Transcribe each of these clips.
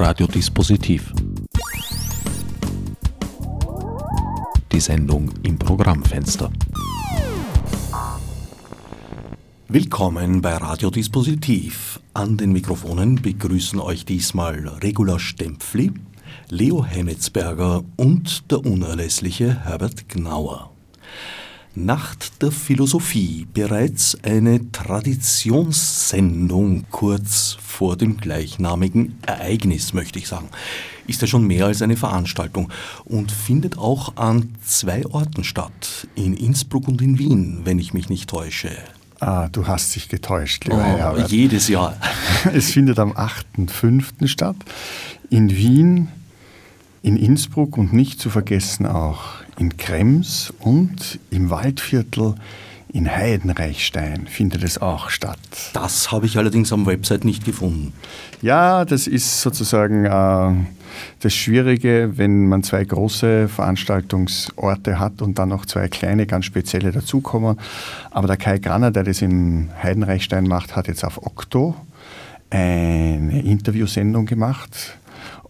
Radiodispositiv. Die Sendung im Programmfenster. Willkommen bei Radiodispositiv. An den Mikrofonen begrüßen euch diesmal Regula Stempfli, Leo Hemmetsberger und der unerlässliche Herbert Gnauer. Nacht der Philosophie, bereits eine Traditionssendung kurz vor dem gleichnamigen Ereignis, möchte ich sagen. Ist ja schon mehr als eine Veranstaltung und findet auch an zwei Orten statt, in Innsbruck und in Wien, wenn ich mich nicht täusche. Ah, du hast dich getäuscht, lieber oh, Herbert. Jedes Jahr. Es findet am 8.5. statt, in Wien, in Innsbruck und nicht zu vergessen auch in Krems und im Waldviertel in Heidenreichstein findet es auch statt. Das habe ich allerdings am Website nicht gefunden. Ja, das ist sozusagen äh, das Schwierige, wenn man zwei große Veranstaltungsorte hat und dann noch zwei kleine, ganz spezielle dazukommen. Aber der Kai Granner, der das in Heidenreichstein macht, hat jetzt auf Okto eine Interviewsendung gemacht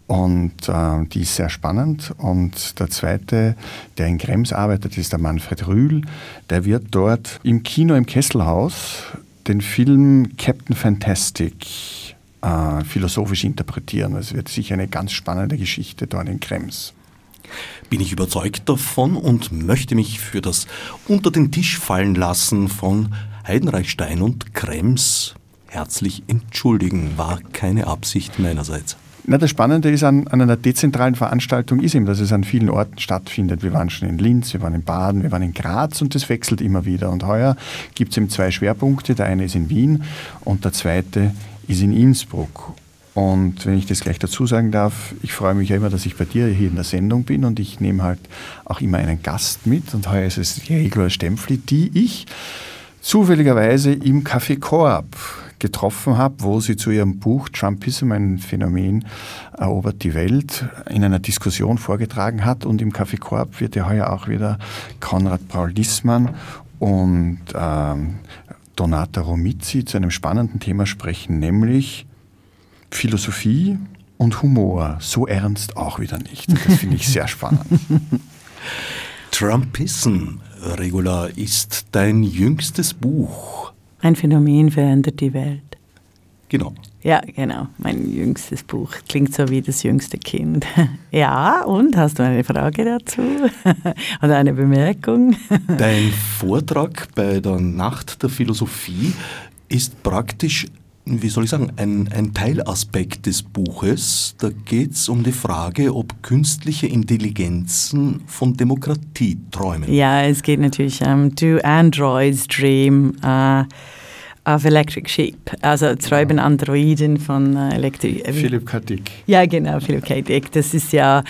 und äh, die ist sehr spannend. Und der zweite, der in Krems arbeitet, ist der Manfred Rühl. Der wird dort im Kino im Kesselhaus den Film Captain Fantastic äh, philosophisch interpretieren. Es wird sicher eine ganz spannende Geschichte dort in Krems. Bin ich überzeugt davon und möchte mich für das unter den Tisch fallen lassen von Heidenreichstein und Krems herzlich entschuldigen. War keine Absicht meinerseits. Na, das Spannende ist an, an, einer dezentralen Veranstaltung ist eben, dass es an vielen Orten stattfindet. Wir waren schon in Linz, wir waren in Baden, wir waren in Graz und das wechselt immer wieder. Und heuer gibt es eben zwei Schwerpunkte. Der eine ist in Wien und der zweite ist in Innsbruck. Und wenn ich das gleich dazu sagen darf, ich freue mich ja immer, dass ich bei dir hier in der Sendung bin und ich nehme halt auch immer einen Gast mit. Und heuer ist es Regula Stempfli, die ich zufälligerweise im Café Coop getroffen habe, wo sie zu ihrem Buch Trumpism, ein Phänomen, erobert die Welt, in einer Diskussion vorgetragen hat. Und im Café Korb wird ja heuer auch wieder Konrad Paul Dissmann und ähm, Donata Romizzi zu einem spannenden Thema sprechen, nämlich Philosophie und Humor. So ernst auch wieder nicht. Das finde ich sehr spannend. Trumpism, Regula, ist dein jüngstes Buch. Ein Phänomen verändert die Welt. Genau. Ja, genau. Mein jüngstes Buch. Klingt so wie das jüngste Kind. Ja, und hast du eine Frage dazu? Oder eine Bemerkung? Dein Vortrag bei der Nacht der Philosophie ist praktisch wie soll ich sagen, ein, ein Teilaspekt des Buches. Da geht es um die Frage, ob künstliche Intelligenzen von Demokratie träumen. Ja, es geht natürlich um, ähm, do androids dream uh, of electric sheep? Also träumen Androiden von uh, Elektri... Philipp K. Dick. Ja, genau, Philipp K. Dick. Das ist ja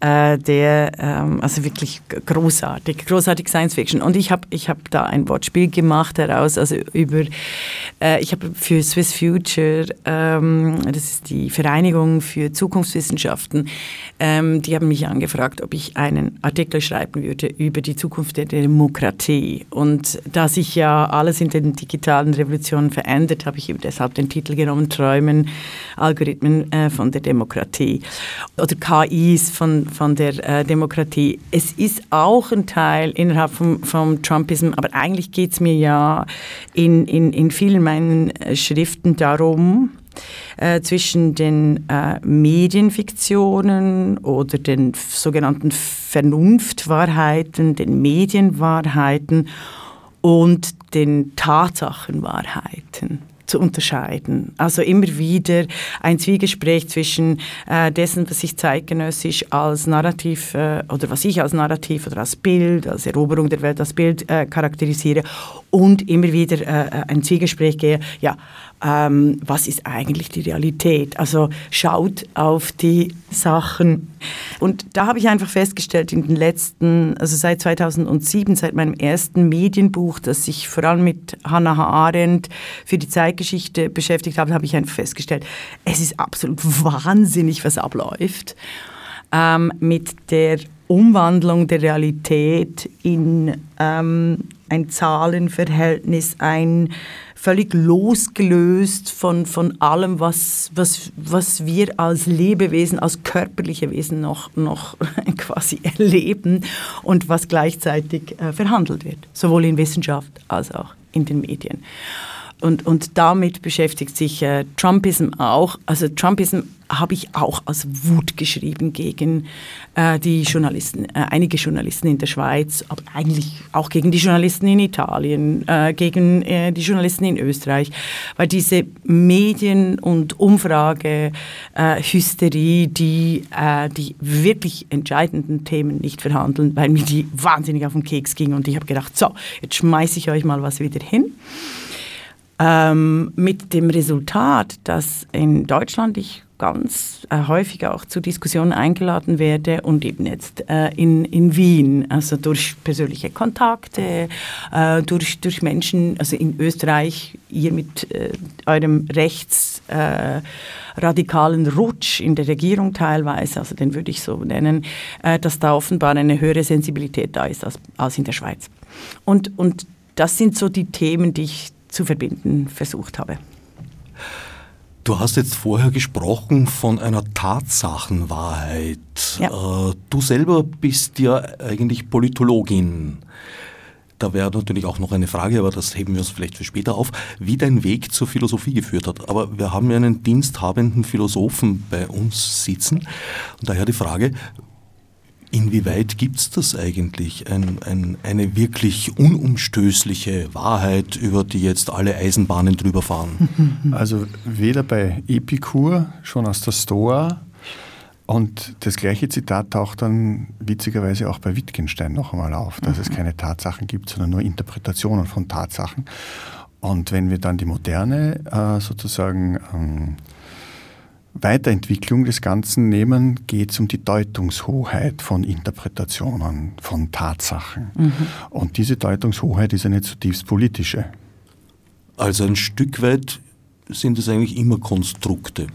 äh, der, ähm, also wirklich großartig, großartig Science Fiction. Und ich habe ich hab da ein Wortspiel gemacht daraus, also über, äh, ich habe für Swiss Future, ähm, das ist die Vereinigung für Zukunftswissenschaften, ähm, die haben mich angefragt, ob ich einen Artikel schreiben würde über die Zukunft der Demokratie. Und da sich ja alles in den digitalen Revolutionen verändert, habe ich eben deshalb den Titel genommen, Träumen, Algorithmen äh, von der Demokratie. Oder KIs von von, der äh, Demokratie. Es ist auch ein Teil innerhalb vom, vom Trumpism, aber eigentlich geht es mir ja in, in, in vielen meinen äh, Schriften darum, äh, zwischen den äh, Medienfiktionen oder den sogenannten Vernunftwahrheiten, den Medienwahrheiten und den Tatsachenwahrheiten zu unterscheiden. Also immer wieder ein Zwiegespräch zwischen äh, dessen, was ich zeitgenössisch als Narrativ äh, oder was ich als Narrativ oder als Bild, als Eroberung der Welt als Bild äh, charakterisiere und immer wieder äh, ein Zwiegespräch gehe, ja, ähm, was ist eigentlich die Realität? Also schaut auf die Sachen. Und da habe ich einfach festgestellt, in den letzten, also seit 2007, seit meinem ersten Medienbuch, das sich vor allem mit Hannah Arendt für die Zeitgeschichte beschäftigt habe, habe ich einfach festgestellt, es ist absolut wahnsinnig, was abläuft ähm, mit der Umwandlung der Realität in ähm, ein Zahlenverhältnis, ein völlig losgelöst von, von allem, was, was, was wir als Lebewesen, als körperliche Wesen noch, noch quasi erleben und was gleichzeitig äh, verhandelt wird, sowohl in Wissenschaft als auch in den Medien. Und, und damit beschäftigt sich äh, Trumpism auch. Also Trumpism habe ich auch als Wut geschrieben gegen äh, die Journalisten, äh, einige Journalisten in der Schweiz, aber eigentlich auch gegen die Journalisten in Italien, äh, gegen äh, die Journalisten in Österreich, weil diese Medien- und Umfrage-Hysterie, äh, die äh, die wirklich entscheidenden Themen nicht verhandeln, weil mir die wahnsinnig auf den Keks ging und ich habe gedacht, so, jetzt schmeiße ich euch mal was wieder hin. Ähm, mit dem Resultat, dass in Deutschland ich ganz äh, häufig auch zu Diskussionen eingeladen werde und eben jetzt äh, in, in Wien, also durch persönliche Kontakte, äh, durch, durch Menschen, also in Österreich, ihr mit äh, eurem rechtsradikalen äh, Rutsch in der Regierung teilweise, also den würde ich so nennen, äh, dass da offenbar eine höhere Sensibilität da ist als, als in der Schweiz. Und, und das sind so die Themen, die ich zu verbinden versucht habe. Du hast jetzt vorher gesprochen von einer Tatsachenwahrheit. Ja. Äh, du selber bist ja eigentlich Politologin. Da wäre natürlich auch noch eine Frage, aber das heben wir uns vielleicht für später auf, wie dein Weg zur Philosophie geführt hat. Aber wir haben ja einen diensthabenden Philosophen bei uns sitzen. Und daher die Frage, Inwieweit gibt es das eigentlich, ein, ein, eine wirklich unumstößliche Wahrheit, über die jetzt alle Eisenbahnen drüber fahren? Also weder bei Epikur, schon aus der Stoa, und das gleiche Zitat taucht dann witzigerweise auch bei Wittgenstein noch einmal auf, dass mhm. es keine Tatsachen gibt, sondern nur Interpretationen von Tatsachen. Und wenn wir dann die moderne äh, sozusagen ähm, Weiterentwicklung des Ganzen nehmen, geht es um die Deutungshoheit von Interpretationen, von Tatsachen. Mhm. Und diese Deutungshoheit ist eine zutiefst politische. Also ein Stück weit sind es eigentlich immer Konstrukte.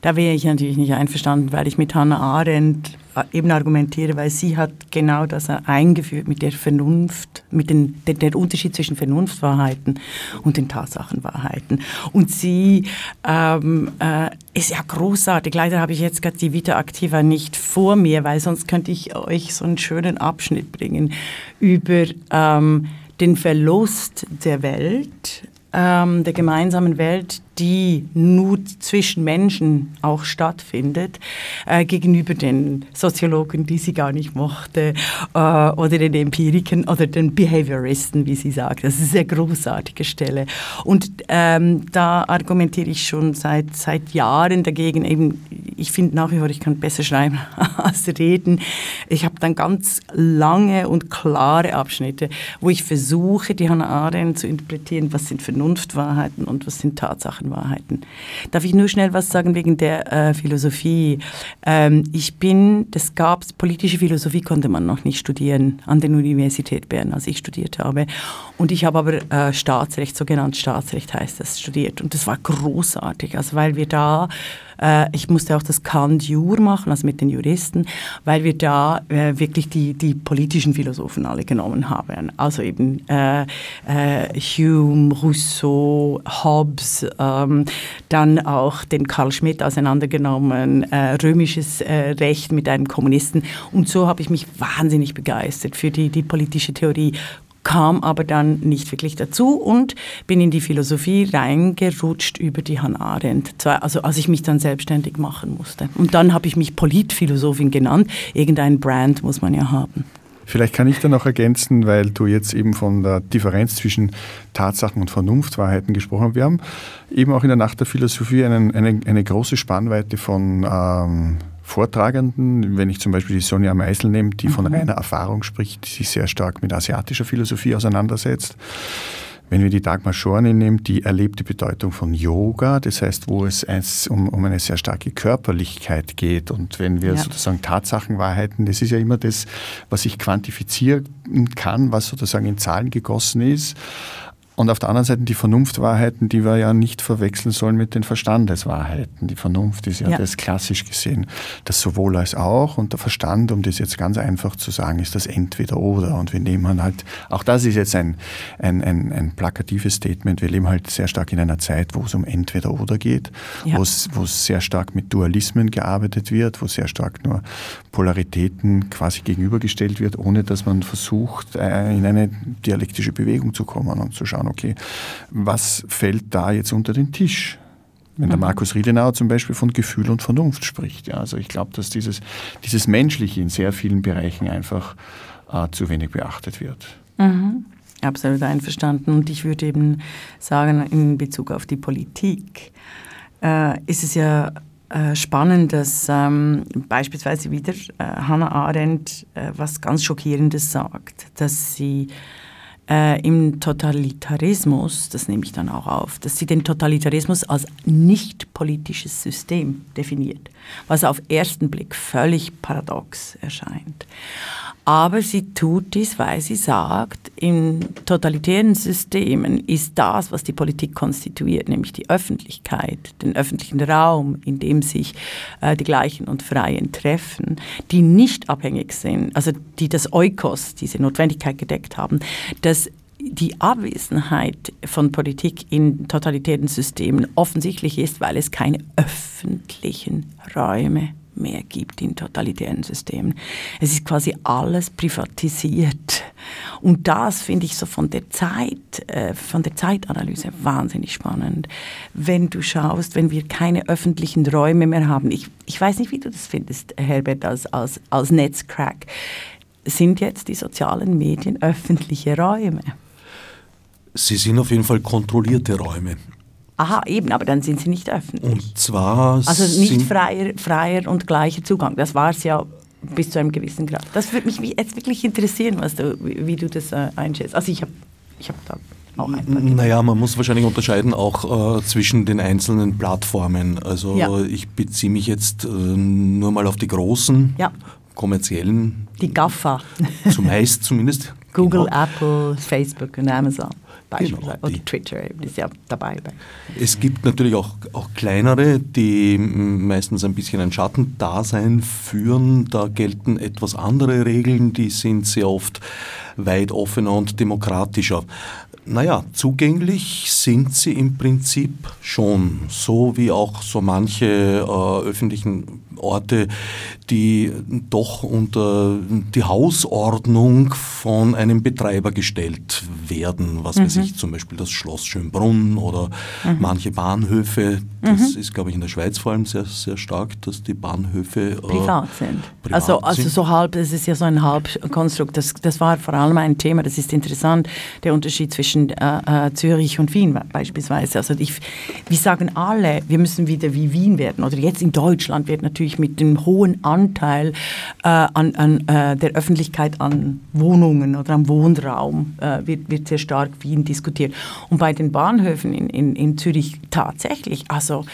Da wäre ich natürlich nicht einverstanden, weil ich mit Hannah Arendt äh, eben argumentiere, weil sie hat genau das eingeführt mit der Vernunft, mit den, der, der Unterschied zwischen Vernunftwahrheiten und den Tatsachenwahrheiten. Und sie ähm, äh, ist ja großartig. Leider habe ich jetzt gerade die Vita Activa nicht vor mir, weil sonst könnte ich euch so einen schönen Abschnitt bringen über ähm, den Verlust der Welt, ähm, der gemeinsamen Welt, die nur zwischen Menschen auch stattfindet, äh, gegenüber den Soziologen, die sie gar nicht mochte, äh, oder den Empiriken oder den Behavioristen, wie sie sagt. Das ist eine sehr großartige Stelle. Und ähm, da argumentiere ich schon seit, seit Jahren dagegen. Eben, ich finde nach wie vor, ich kann besser schreiben als reden. Ich habe dann ganz lange und klare Abschnitte, wo ich versuche, die Hannah Arendt zu interpretieren, was sind Vernunftwahrheiten und was sind Tatsachen. Wahrheiten. Darf ich nur schnell was sagen wegen der äh, Philosophie? Ähm, ich bin, das gab politische Philosophie konnte man noch nicht studieren an der Universität Bern, als ich studiert habe. Und ich habe aber äh, Staatsrecht, sogenannt Staatsrecht heißt das, studiert. Und das war großartig, also weil wir da äh, ich musste auch das Kant-Jur machen, also mit den Juristen, weil wir da äh, wirklich die, die politischen Philosophen alle genommen haben. Also eben äh, äh Hume, Rousseau, Hobbes, ähm, dann auch den Karl Schmidt auseinandergenommen, äh, römisches äh, Recht mit einem Kommunisten. Und so habe ich mich wahnsinnig begeistert für die, die politische Theorie kam aber dann nicht wirklich dazu und bin in die Philosophie reingerutscht über die Hannah Arendt, also als ich mich dann selbstständig machen musste. Und dann habe ich mich Politphilosophin genannt. Irgendein Brand muss man ja haben. Vielleicht kann ich da noch ergänzen, weil du jetzt eben von der Differenz zwischen Tatsachen und Vernunftwahrheiten gesprochen hast. Wir haben eben auch in der Nacht der Philosophie einen, eine, eine große Spannweite von ähm, Vortragenden, wenn ich zum Beispiel die Sonja Meisel nehme, die mhm. von reiner Erfahrung spricht, die sich sehr stark mit asiatischer Philosophie auseinandersetzt. Wenn wir die Dagmar Schorny nehmen, die erlebte Bedeutung von Yoga, das heißt, wo es um, um eine sehr starke Körperlichkeit geht. Und wenn wir ja. sozusagen Tatsachenwahrheiten, das ist ja immer das, was ich quantifizieren kann, was sozusagen in Zahlen gegossen ist. Und auf der anderen Seite die Vernunftwahrheiten, die wir ja nicht verwechseln sollen mit den Verstandeswahrheiten. Die Vernunft ist ja, ja. das klassisch gesehen, das sowohl als auch. Und der Verstand, um das jetzt ganz einfach zu sagen, ist das entweder oder. Und wir nehmen halt, auch das ist jetzt ein, ein, ein, ein plakatives Statement, wir leben halt sehr stark in einer Zeit, wo es um entweder oder geht, ja. wo, es, sehr stark mit Dualismen gearbeitet wird, wo sehr stark nur Polaritäten quasi gegenübergestellt wird, ohne dass man versucht, äh, in eine dialektische Bewegung zu kommen und zu schauen, okay, was fällt da jetzt unter den Tisch? Wenn der mhm. Markus Riedenauer zum Beispiel von Gefühl und Vernunft spricht. Ja, also ich glaube, dass dieses, dieses Menschliche in sehr vielen Bereichen einfach äh, zu wenig beachtet wird. Mhm. Absolut einverstanden. Und ich würde eben sagen, in Bezug auf die Politik äh, ist es ja äh, spannend, dass ähm, beispielsweise wieder äh, Hannah Arendt äh, was ganz Schockierendes sagt, dass sie äh, im Totalitarismus, das nehme ich dann auch auf, dass sie den Totalitarismus als nicht politisches System definiert, was auf ersten Blick völlig paradox erscheint. Aber sie tut dies, weil sie sagt, in totalitären Systemen ist das, was die Politik konstituiert, nämlich die Öffentlichkeit, den öffentlichen Raum, in dem sich äh, die Gleichen und Freien treffen, die nicht abhängig sind, also die das Eukos, diese Notwendigkeit gedeckt haben, dass die Abwesenheit von Politik in totalitären Systemen offensichtlich ist, weil es keine öffentlichen Räume mehr gibt in totalitären Systemen. Es ist quasi alles privatisiert. Und das finde ich so von der Zeit, äh, von der Zeitanalyse wahnsinnig spannend. Wenn du schaust, wenn wir keine öffentlichen Räume mehr haben, ich, ich weiß nicht, wie du das findest, Herbert, als, als, als Netzcrack, sind jetzt die sozialen Medien öffentliche Räume? Sie sind auf jeden Fall kontrollierte Räume. Aha, eben, aber dann sind sie nicht öffentlich. Und zwar. Also nicht freier, freier und gleicher Zugang. Das war es ja bis zu einem gewissen Grad. Das würde mich jetzt wirklich interessieren, was du, wie du das äh, einschätzt. Also ich habe ich hab da auch ein paar Naja, man muss wahrscheinlich unterscheiden auch äh, zwischen den einzelnen Plattformen. Also ja. ich beziehe mich jetzt äh, nur mal auf die großen ja. kommerziellen. Die GAFA. Zumeist zumindest. Google, genau. Apple, Facebook und Amazon. Beispielsweise. Genau, Oder Twitter ist ja dabei. Es gibt natürlich auch, auch kleinere, die meistens ein bisschen ein Schattendasein führen. Da gelten etwas andere Regeln, die sind sehr oft weit offener und demokratischer. Naja, zugänglich sind sie im Prinzip schon, so wie auch so manche äh, öffentlichen Orte, die doch unter die Hausordnung von einem Betreiber gestellt werden. Was mhm. weiß ich, zum Beispiel das Schloss Schönbrunn oder mhm. manche Bahnhöfe. Das mhm. ist, glaube ich, in der Schweiz vor allem sehr, sehr stark, dass die Bahnhöfe äh, privat sind. Privat also, also sind. so halb, es ist ja so ein Halbkonstrukt. Das, das war vor allem ein Thema, das ist interessant, der Unterschied zwischen äh, äh Zürich und Wien beispielsweise. Also ich, wir sagen alle, wir müssen wieder wie Wien werden. Oder jetzt in Deutschland wird natürlich natürlich mit dem hohen Anteil äh, an, an äh, der Öffentlichkeit an Wohnungen oder am Wohnraum äh, wird, wird sehr stark Wien diskutiert. Und bei den Bahnhöfen in, in, in Zürich tatsächlich, also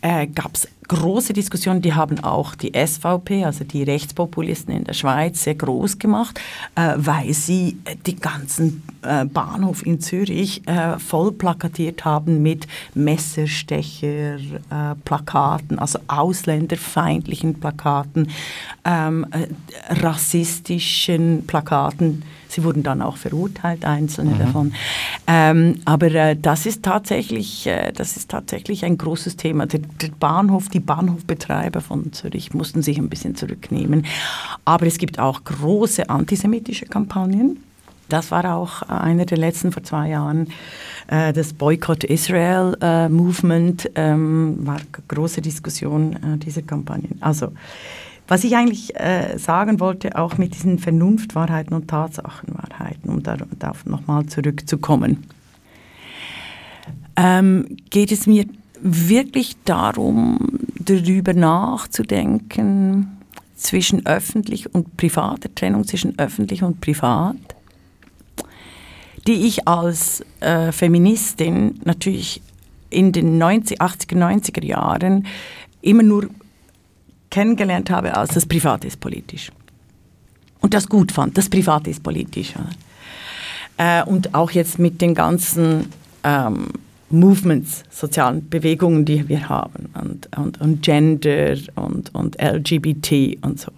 äh, gab es große Diskussionen, die haben auch die SVP, also die Rechtspopulisten in der Schweiz, sehr groß gemacht, äh, weil sie die ganzen äh, Bahnhof in Zürich äh, voll plakatiert haben mit Messerstecher-Plakaten, äh, also ausländerfeindlichen Plakaten, ähm, äh, rassistischen Plakaten Sie wurden dann auch verurteilt, einzelne mhm. davon. Ähm, aber äh, das, ist tatsächlich, äh, das ist tatsächlich ein großes Thema. Der, der, Bahnhof, die Bahnhofbetreiber von Zürich mussten sich ein bisschen zurücknehmen. Aber es gibt auch große antisemitische Kampagnen. Das war auch einer der letzten vor zwei Jahren. Äh, das Boycott Israel äh, Movement ähm, war eine große Diskussion äh, dieser Kampagnen. Also was ich eigentlich äh, sagen wollte, auch mit diesen Vernunftwahrheiten und Tatsachenwahrheiten, um darauf nochmal zurückzukommen, ähm, geht es mir wirklich darum, darüber nachzudenken, zwischen öffentlich und privater Trennung zwischen öffentlich und privat, die ich als äh, Feministin natürlich in den 90, 80er, 90er Jahren immer nur kennengelernt habe, als das Private ist politisch. Und das gut fand, das Private ist politisch. Äh, und auch jetzt mit den ganzen ähm, Movements, sozialen Bewegungen, die wir haben und, und, und Gender und, und LGBT und so.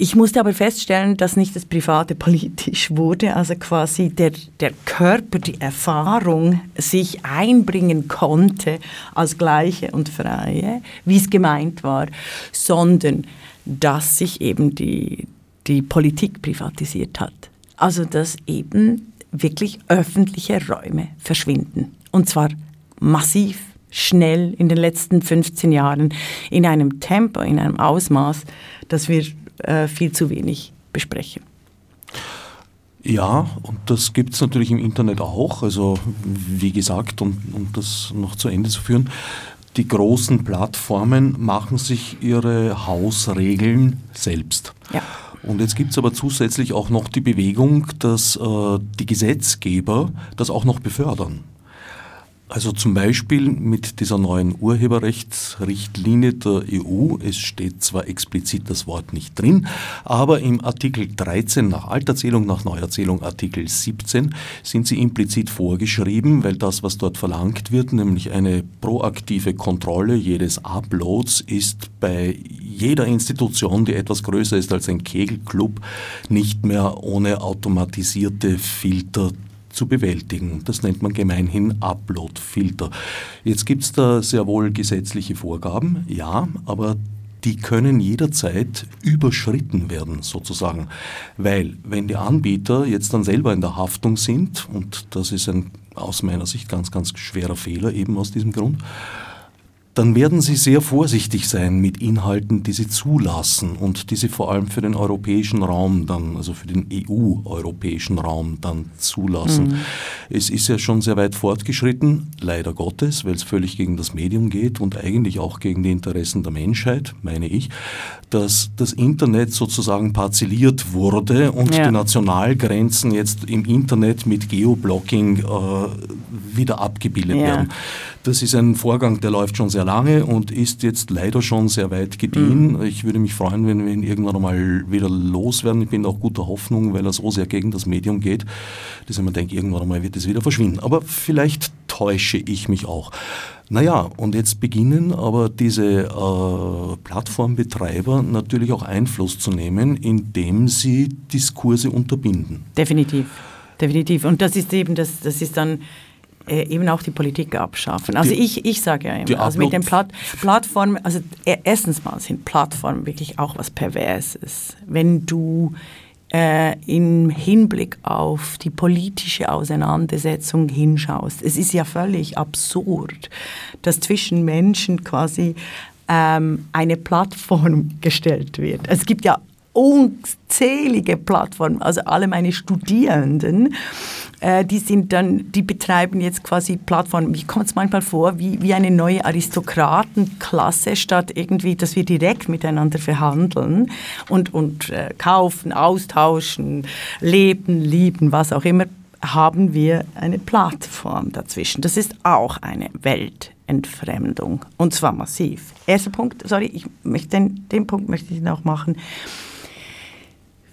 Ich musste aber feststellen, dass nicht das Private politisch wurde, also quasi der, der Körper, die Erfahrung sich einbringen konnte als Gleiche und Freie, wie es gemeint war, sondern dass sich eben die, die Politik privatisiert hat. Also dass eben wirklich öffentliche Räume verschwinden. Und zwar massiv, schnell in den letzten 15 Jahren, in einem Tempo, in einem Ausmaß, das wir äh, viel zu wenig besprechen. Ja, und das gibt es natürlich im Internet auch. Also wie gesagt, um, um das noch zu Ende zu führen, die großen Plattformen machen sich ihre Hausregeln selbst. Ja. Und jetzt gibt es aber zusätzlich auch noch die Bewegung, dass äh, die Gesetzgeber das auch noch befördern. Also zum Beispiel mit dieser neuen Urheberrechtsrichtlinie der EU. Es steht zwar explizit das Wort nicht drin, aber im Artikel 13 nach Alterzählung, nach Neuerzählung Artikel 17 sind sie implizit vorgeschrieben, weil das, was dort verlangt wird, nämlich eine proaktive Kontrolle jedes Uploads, ist bei jeder Institution, die etwas größer ist als ein Kegelclub, nicht mehr ohne automatisierte Filter zu bewältigen. Das nennt man gemeinhin Upload-Filter. Jetzt gibt es da sehr wohl gesetzliche Vorgaben, ja, aber die können jederzeit überschritten werden, sozusagen. Weil, wenn die Anbieter jetzt dann selber in der Haftung sind, und das ist ein aus meiner Sicht ganz, ganz schwerer Fehler eben aus diesem Grund, dann werden Sie sehr vorsichtig sein mit Inhalten, die Sie zulassen und die Sie vor allem für den europäischen Raum dann, also für den EU-europäischen Raum dann zulassen. Mhm. Es ist ja schon sehr weit fortgeschritten, leider Gottes, weil es völlig gegen das Medium geht und eigentlich auch gegen die Interessen der Menschheit, meine ich, dass das Internet sozusagen parzelliert wurde und ja. die Nationalgrenzen jetzt im Internet mit Geoblocking äh, wieder abgebildet ja. werden. Das ist ein Vorgang, der läuft schon sehr lange und ist jetzt leider schon sehr weit gediehen. Mhm. Ich würde mich freuen, wenn wir ihn irgendwann einmal wieder loswerden. Ich bin auch guter Hoffnung, weil er so sehr gegen das Medium geht, dass ich mir denke, irgendwann einmal wird es wieder verschwinden. Aber vielleicht täusche ich mich auch. Naja, und jetzt beginnen aber diese äh, Plattformbetreiber natürlich auch Einfluss zu nehmen, indem sie Diskurse unterbinden. Definitiv, definitiv. Und das ist eben, das, das ist dann äh, eben auch die Politik abschaffen. Also die, ich, ich sage ja immer, also mit den Platt, Plattformen, also e, erstens mal sind Plattformen wirklich auch was Perverses. Wenn du äh, im Hinblick auf die politische Auseinandersetzung hinschaust. Es ist ja völlig absurd, dass zwischen Menschen quasi ähm, eine Plattform gestellt wird. Es gibt ja unzählige Plattformen, also alle meine Studierenden äh, die sind dann, die betreiben jetzt quasi Plattformen. Mir kommt es manchmal vor wie, wie eine neue Aristokratenklasse, statt irgendwie, dass wir direkt miteinander verhandeln und, und äh, kaufen, austauschen, leben, lieben, was auch immer, haben wir eine Plattform dazwischen. Das ist auch eine Weltentfremdung und zwar massiv. Erster Punkt, sorry, ich möchte den, den Punkt möchte ich noch machen.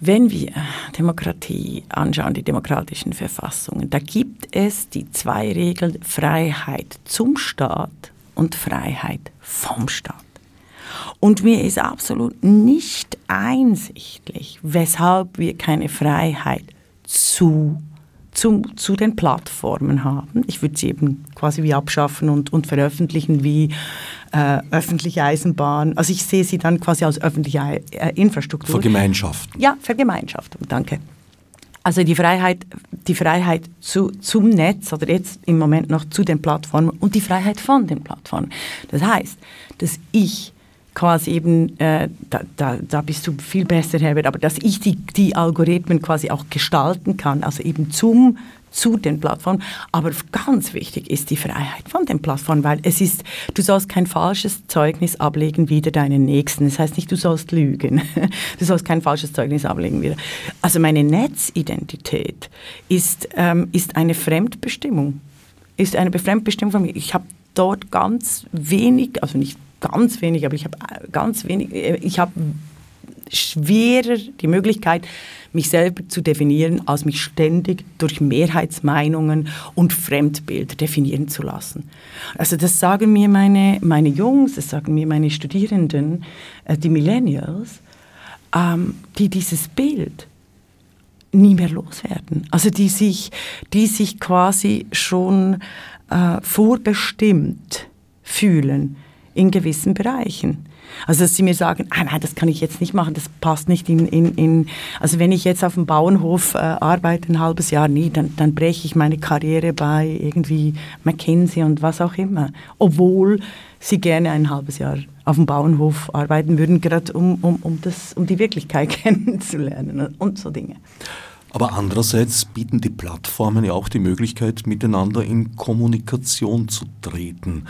Wenn wir Demokratie anschauen, die demokratischen Verfassungen, da gibt es die zwei Regeln Freiheit zum Staat und Freiheit vom Staat. Und mir ist absolut nicht einsichtlich, weshalb wir keine Freiheit zu zum, zu den Plattformen haben. Ich würde sie eben quasi wie abschaffen und, und veröffentlichen wie äh, öffentliche Eisenbahn. Also ich sehe sie dann quasi als öffentliche äh, Infrastruktur. Vergemeinschaften. Ja, Vergemeinschaftung, danke. Also die Freiheit, die Freiheit zu, zum Netz oder jetzt im Moment noch zu den Plattformen und die Freiheit von den Plattformen. Das heißt, dass ich quasi eben, äh, da, da, da bist du viel besser, Herbert, aber dass ich die, die Algorithmen quasi auch gestalten kann, also eben zum zu den Plattformen. Aber ganz wichtig ist die Freiheit von den Plattformen, weil es ist, du sollst kein falsches Zeugnis ablegen wider deinen Nächsten. Das heißt nicht, du sollst lügen. Du sollst kein falsches Zeugnis ablegen wieder. Also meine Netzidentität ist, ähm, ist eine Fremdbestimmung. Ist eine Fremdbestimmung von mir. Ich habe dort ganz wenig, also nicht ganz wenig, aber ich habe äh, ganz wenig, äh, ich habe schwerer die Möglichkeit, mich selber zu definieren, als mich ständig durch Mehrheitsmeinungen und Fremdbilder definieren zu lassen. Also das sagen mir meine, meine Jungs, das sagen mir meine Studierenden, äh, die Millennials, ähm, die dieses Bild nie mehr loswerden. Also die sich, die sich quasi schon äh, vorbestimmt fühlen in gewissen Bereichen. Also dass sie mir sagen, ah, nein, das kann ich jetzt nicht machen, das passt nicht in, in, in also wenn ich jetzt auf dem Bauernhof äh, arbeite ein halbes Jahr, nie, dann, dann breche ich meine Karriere bei irgendwie McKinsey und was auch immer. Obwohl sie gerne ein halbes Jahr auf dem Bauernhof arbeiten würden, gerade um, um, um, das, um die Wirklichkeit kennenzulernen und so Dinge. Aber andererseits bieten die Plattformen ja auch die Möglichkeit, miteinander in Kommunikation zu treten.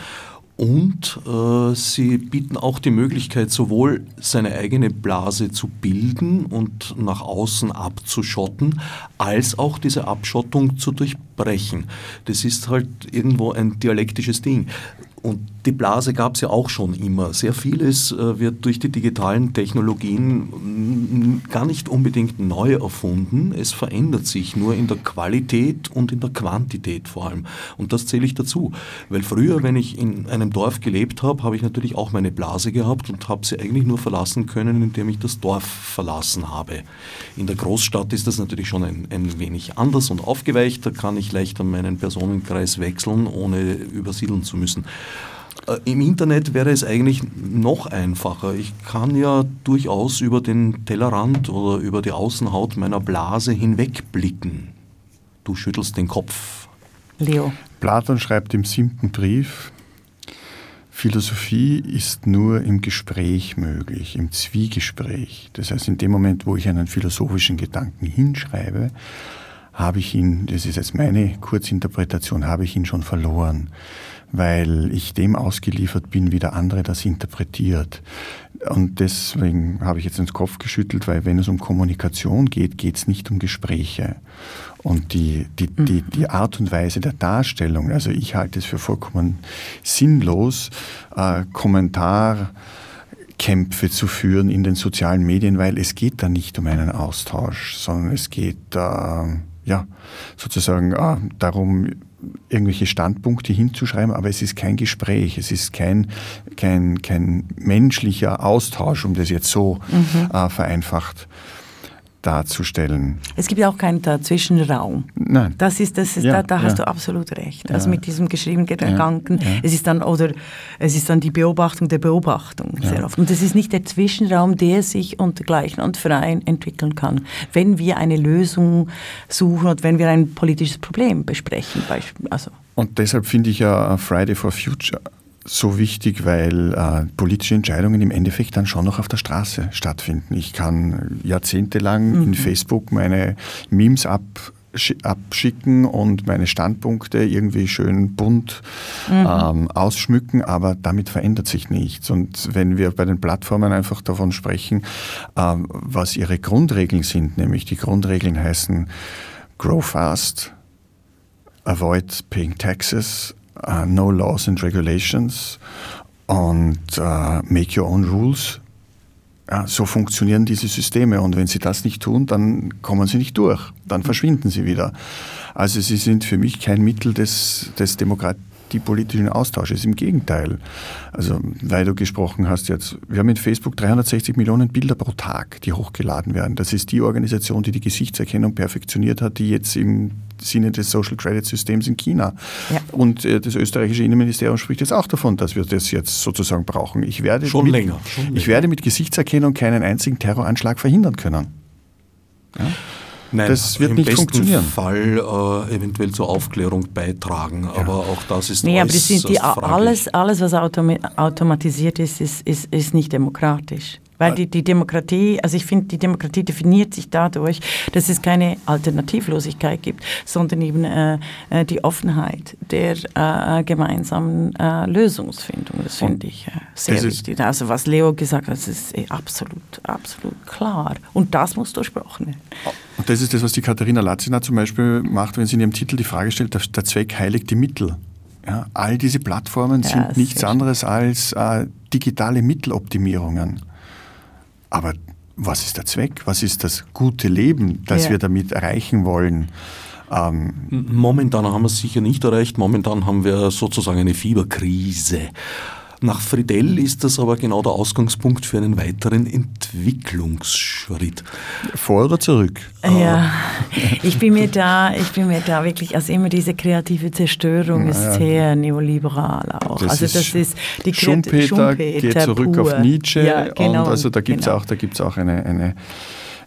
Und äh, sie bieten auch die Möglichkeit, sowohl seine eigene Blase zu bilden und nach außen abzuschotten, als auch diese Abschottung zu durchbrechen. Das ist halt irgendwo ein dialektisches Ding. Und die Blase gab es ja auch schon immer. Sehr vieles äh, wird durch die digitalen Technologien gar nicht unbedingt neu erfunden. Es verändert sich nur in der Qualität und in der Quantität vor allem. Und das zähle ich dazu. Weil früher, wenn ich in einem Dorf gelebt habe, habe ich natürlich auch meine Blase gehabt und habe sie eigentlich nur verlassen können, indem ich das Dorf verlassen habe. In der Großstadt ist das natürlich schon ein, ein wenig anders und aufgeweicht. Da kann ich leichter meinen Personenkreis wechseln, ohne übersiedeln zu müssen. Äh, Im Internet wäre es eigentlich noch einfacher. Ich kann ja durchaus über den Tellerrand oder über die Außenhaut meiner Blase hinwegblicken. Du schüttelst den Kopf. Leo. Platon schreibt im siebten Brief, Philosophie ist nur im Gespräch möglich, im Zwiegespräch. Das heißt, in dem Moment, wo ich einen philosophischen Gedanken hinschreibe, habe ich ihn, das ist jetzt meine Kurzinterpretation, habe ich ihn schon verloren weil ich dem ausgeliefert bin, wie der andere das interpretiert. Und deswegen habe ich jetzt ins Kopf geschüttelt, weil wenn es um Kommunikation geht, geht es nicht um Gespräche. Und die, die, die, die mhm. Art und Weise der Darstellung, also ich halte es für vollkommen sinnlos, äh, Kommentarkämpfe zu führen in den sozialen Medien, weil es geht da nicht um einen Austausch, sondern es geht äh, ja sozusagen äh, darum, irgendwelche Standpunkte hinzuschreiben, aber es ist kein Gespräch, es ist kein, kein, kein menschlicher Austausch, um das jetzt so mhm. äh, vereinfacht darzustellen. Es gibt auch keinen Dazwischenraum. Nein. Das ist, das ist, ja, da, da hast ja. du absolut recht. Also mit diesem geschriebenen Gedanken, ja, es ist dann oder es ist dann die Beobachtung der Beobachtung sehr oft. Und das ist nicht der Zwischenraum, der sich unter Gleichen und Freien entwickeln kann, wenn wir eine Lösung suchen und wenn wir ein politisches Problem besprechen. Also. Und deshalb finde ich ja Friday for Future so wichtig, weil äh, politische Entscheidungen im Endeffekt dann schon noch auf der Straße stattfinden. Ich kann jahrzehntelang mhm. in Facebook meine Memes ab abschicken und meine Standpunkte irgendwie schön bunt mhm. ähm, ausschmücken, aber damit verändert sich nichts. Und wenn wir bei den Plattformen einfach davon sprechen, ähm, was ihre Grundregeln sind, nämlich die Grundregeln heißen Grow fast, avoid paying taxes, uh, no laws and regulations und uh, make your own rules. Ja, so funktionieren diese Systeme und wenn sie das nicht tun, dann kommen sie nicht durch, dann verschwinden sie wieder. Also sie sind für mich kein Mittel des, des Demokrat die politischen Austausches. Im Gegenteil. Also, weil du gesprochen hast jetzt, wir haben in Facebook 360 Millionen Bilder pro Tag, die hochgeladen werden. Das ist die Organisation, die die Gesichtserkennung perfektioniert hat, die jetzt im Sinne des Social Credit Systems in China. Ja. Und äh, das österreichische Innenministerium spricht jetzt auch davon, dass wir das jetzt sozusagen brauchen. Ich werde schon, mit, länger, schon länger. Ich werde mit Gesichtserkennung keinen einzigen Terroranschlag verhindern können. Ja? Nein, das wird im nicht besten funktionieren. Fall äh, eventuell zur Aufklärung beitragen, ja. aber auch das ist nee, aber das sind die, alles, alles, was automatisiert ist, ist, ist, ist nicht demokratisch. Weil die, die Demokratie, also ich finde, die Demokratie definiert sich dadurch, dass es keine Alternativlosigkeit gibt, sondern eben äh, äh die Offenheit der äh, gemeinsamen äh, Lösungsfindung. Das finde ich äh, sehr wichtig. Also was Leo gesagt hat, das ist eh absolut, absolut klar. Und das muss durchbrochen werden. Und das ist das, was die Katharina Latzina zum Beispiel macht, wenn sie in ihrem Titel die Frage stellt, der, der Zweck heiligt die Mittel. Ja, all diese Plattformen ja, sind nichts anderes als äh, digitale Mitteloptimierungen. Aber was ist der Zweck? Was ist das gute Leben, das ja. wir damit erreichen wollen? Ähm, Momentan haben wir es sicher nicht erreicht. Momentan haben wir sozusagen eine Fieberkrise. Nach Friedel ist das aber genau der Ausgangspunkt für einen weiteren Entwicklungsschritt. Vor oder zurück? Ja, ich bin mir da, ich bin mir da wirklich, also immer diese kreative Zerstörung ist sehr neoliberal auch. Das also das ist die Schumpeter, Schumpeter geht zurück pur. auf Nietzsche ja, genau, und also da gibt es genau. auch, da gibt's auch eine, eine,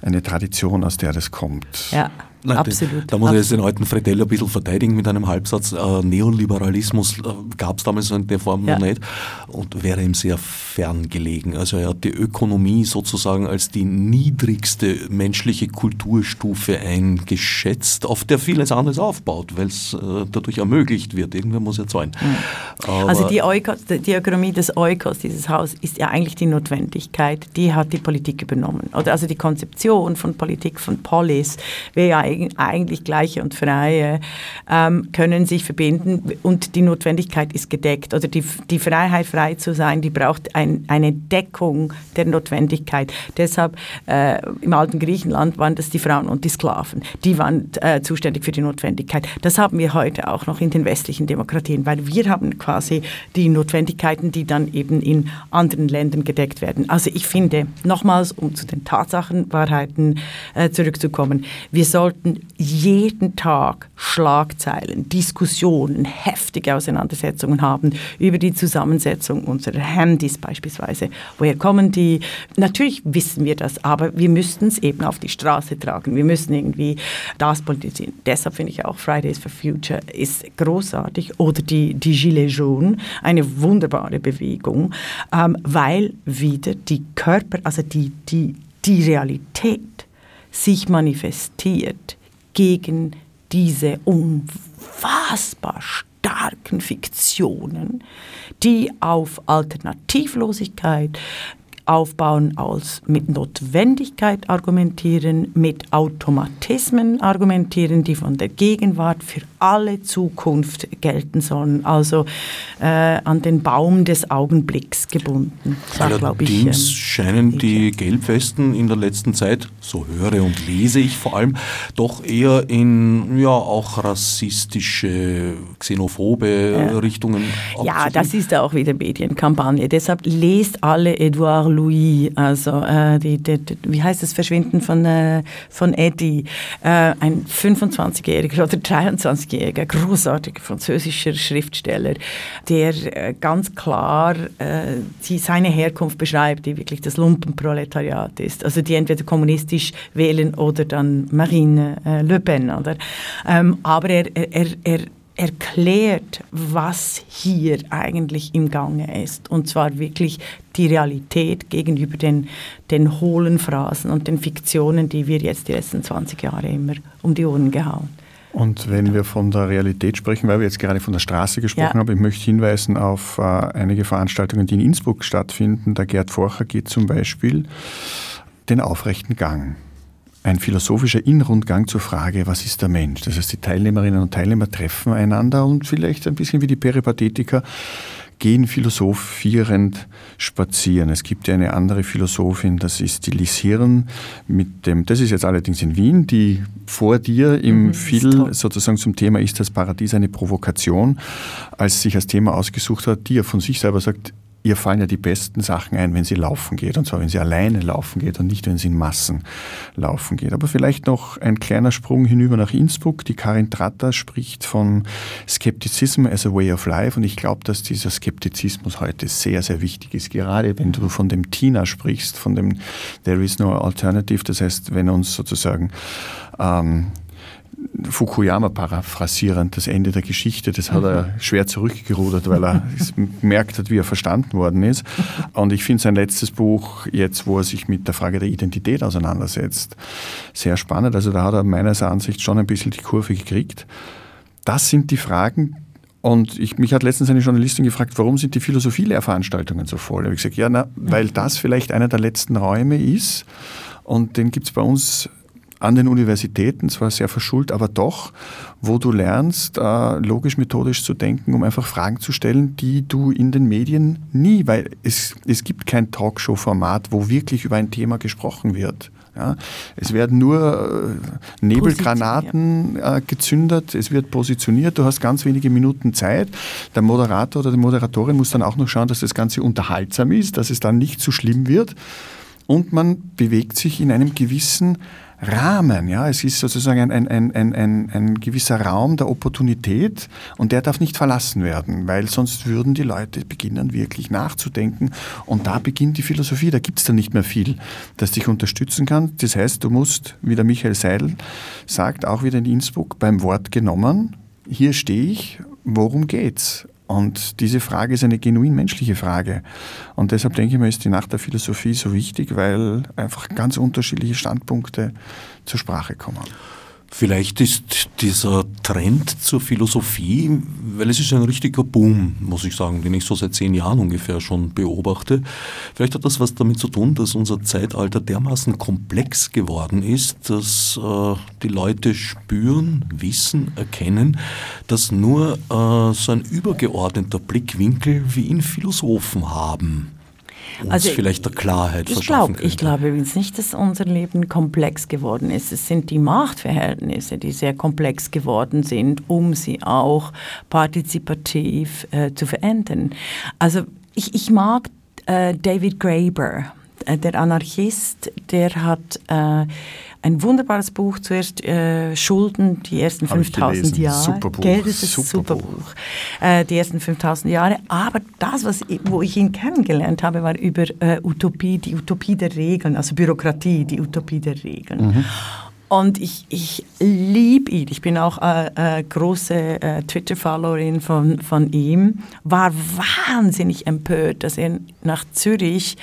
eine Tradition, aus der das kommt. Ja. Nein, Absolut. Da muss Absolut. ich jetzt den alten Fredell ein bisschen verteidigen mit einem Halbsatz. Äh, Neoliberalismus äh, gab es damals in der Form ja. noch nicht und wäre ihm sehr fern gelegen. Also er hat die Ökonomie sozusagen als die niedrigste menschliche Kulturstufe eingeschätzt, auf der vieles anderes aufbaut, weil es äh, dadurch ermöglicht wird. Irgendwer muss ja zahlen. Mhm. Also die, Eukos, die Ökonomie des Eukos, dieses Haus, ist ja eigentlich die Notwendigkeit. Die hat die Politik übernommen. Oder also die Konzeption von Politik, von Polis, wäre ja eigentlich Gleiche und Freie ähm, können sich verbinden und die Notwendigkeit ist gedeckt. Oder die, die Freiheit, frei zu sein, die braucht ein, eine Deckung der Notwendigkeit. Deshalb äh, im alten Griechenland waren das die Frauen und die Sklaven. Die waren äh, zuständig für die Notwendigkeit. Das haben wir heute auch noch in den westlichen Demokratien, weil wir haben quasi die Notwendigkeiten, die dann eben in anderen Ländern gedeckt werden. Also ich finde, nochmals, um zu den Tatsachenwahrheiten äh, zurückzukommen, wir sollten sollten jeden Tag Schlagzeilen, Diskussionen, heftige Auseinandersetzungen haben über die Zusammensetzung unserer Handys beispielsweise. Woher kommen die? Natürlich wissen wir das, aber wir müssten es eben auf die Straße tragen. Wir müssen irgendwie das politisieren. Deshalb finde ich auch Fridays for Future ist großartig oder die, die Gilets jaunes, eine wunderbare Bewegung, ähm, weil wieder die Körper, also die, die, die Realität sich manifestiert gegen diese unfassbar starken Fiktionen, die auf Alternativlosigkeit, aufbauen als mit Notwendigkeit argumentieren, mit Automatismen argumentieren, die von der Gegenwart für alle Zukunft gelten sollen, also äh, an den Baum des Augenblicks gebunden. Allerdings ich, ähm, scheinen die Gelbwesten in der letzten Zeit, so höre und lese ich vor allem, doch eher in ja auch rassistische, xenophobe ja. Richtungen. Ja, das ist auch wieder Medienkampagne. Deshalb lest alle Edouard Louis, also äh, die, die, die, wie heißt das Verschwinden von, äh, von Eddie, äh, ein 25-jähriger oder 23-jähriger, großartiger französischer Schriftsteller, der äh, ganz klar äh, die, seine Herkunft beschreibt, die wirklich das Lumpenproletariat ist, also die entweder kommunistisch wählen oder dann Marine äh, Le Pen. Oder? Ähm, aber er, er, er erklärt, was hier eigentlich im Gange ist. Und zwar wirklich die Realität gegenüber den, den hohlen Phrasen und den Fiktionen, die wir jetzt die letzten 20 Jahre immer um die Ohren gehauen. Und wenn wir von der Realität sprechen, weil wir jetzt gerade von der Straße gesprochen ja. haben, ich möchte hinweisen auf äh, einige Veranstaltungen, die in Innsbruck stattfinden. Der Gerd Forcher geht zum Beispiel den aufrechten Gang ein philosophischer Innenrundgang zur Frage, was ist der Mensch? Das heißt, die Teilnehmerinnen und Teilnehmer treffen einander und vielleicht ein bisschen wie die Peripathetiker gehen philosophierend spazieren. Es gibt ja eine andere Philosophin, das ist die Liz Hirn, mit dem, das ist jetzt allerdings in Wien, die vor dir im mhm, Phil sozusagen zum Thema ist das Paradies eine Provokation, als sie sich als Thema ausgesucht hat, die ja von sich selber sagt, ihr fallen ja die besten Sachen ein, wenn sie laufen geht. Und zwar, wenn sie alleine laufen geht und nicht, wenn sie in Massen laufen geht. Aber vielleicht noch ein kleiner Sprung hinüber nach Innsbruck. Die Karin Tratter spricht von Skeptizism as a way of life. Und ich glaube, dass dieser Skeptizismus heute sehr, sehr wichtig ist. Gerade wenn du von dem Tina sprichst, von dem There is no alternative. Das heißt, wenn uns sozusagen ähm, Fukuyama paraphrasierend, das Ende der Geschichte, das hat er mhm. schwer zurückgerudert, weil er gemerkt hat, wie er verstanden worden ist. Und ich finde sein letztes Buch jetzt, wo er sich mit der Frage der Identität auseinandersetzt, sehr spannend. Also da hat er meines Ansichts schon ein bisschen die Kurve gekriegt. Das sind die Fragen, und ich, mich hat letztens eine Journalistin gefragt, warum sind die Philosophielehrveranstaltungen so voll? Da habe ich gesagt, ja, na, weil das vielleicht einer der letzten Räume ist. Und den gibt es bei uns an den Universitäten, zwar sehr verschult, aber doch, wo du lernst, äh, logisch-methodisch zu denken, um einfach Fragen zu stellen, die du in den Medien nie, weil es, es gibt kein Talkshow-Format, wo wirklich über ein Thema gesprochen wird. Ja, es werden nur äh, Nebelgranaten äh, gezündet, es wird positioniert, du hast ganz wenige Minuten Zeit. Der Moderator oder die Moderatorin muss dann auch noch schauen, dass das Ganze unterhaltsam ist, dass es dann nicht zu schlimm wird. Und man bewegt sich in einem gewissen Rahmen. Ja? Es ist sozusagen ein, ein, ein, ein, ein gewisser Raum der Opportunität und der darf nicht verlassen werden, weil sonst würden die Leute beginnen, wirklich nachzudenken. Und da beginnt die Philosophie. Da gibt es dann nicht mehr viel, das dich unterstützen kann. Das heißt, du musst, wie der Michael Seidel sagt, auch wieder in Innsbruck beim Wort genommen. Hier stehe ich, worum geht's? Und diese Frage ist eine genuin menschliche Frage. Und deshalb denke ich mir, ist die Nacht der Philosophie so wichtig, weil einfach ganz unterschiedliche Standpunkte zur Sprache kommen. Vielleicht ist dieser Trend zur Philosophie, weil es ist ein richtiger Boom, muss ich sagen, den ich so seit zehn Jahren ungefähr schon beobachte. Vielleicht hat das was damit zu tun, dass unser Zeitalter dermaßen komplex geworden ist, dass äh, die Leute spüren, wissen, erkennen, dass nur äh, so ein übergeordneter Blickwinkel wie ihn Philosophen haben uns also vielleicht der Klarheit ich verschaffen glaub, Ich glaube übrigens nicht, dass unser Leben komplex geworden ist. Es sind die Machtverhältnisse, die sehr komplex geworden sind, um sie auch partizipativ äh, zu verändern. Also ich, ich mag äh, David Graeber, äh, der Anarchist, der hat äh, ein wunderbares Buch, zuerst äh, Schulden, die ersten 5000 Jahre. Super Buch. Gell, das ist super, super Buch. Buch. Äh, die ersten 5000 Jahre. Aber das, was, wo ich ihn kennengelernt habe, war über äh, Utopie, die Utopie der Regeln, also Bürokratie, die Utopie der Regeln. Mhm. Und ich, ich liebe ihn. Ich bin auch äh, äh, große äh, Twitter-Followerin von, von ihm. War wahnsinnig empört, dass er nach Zürich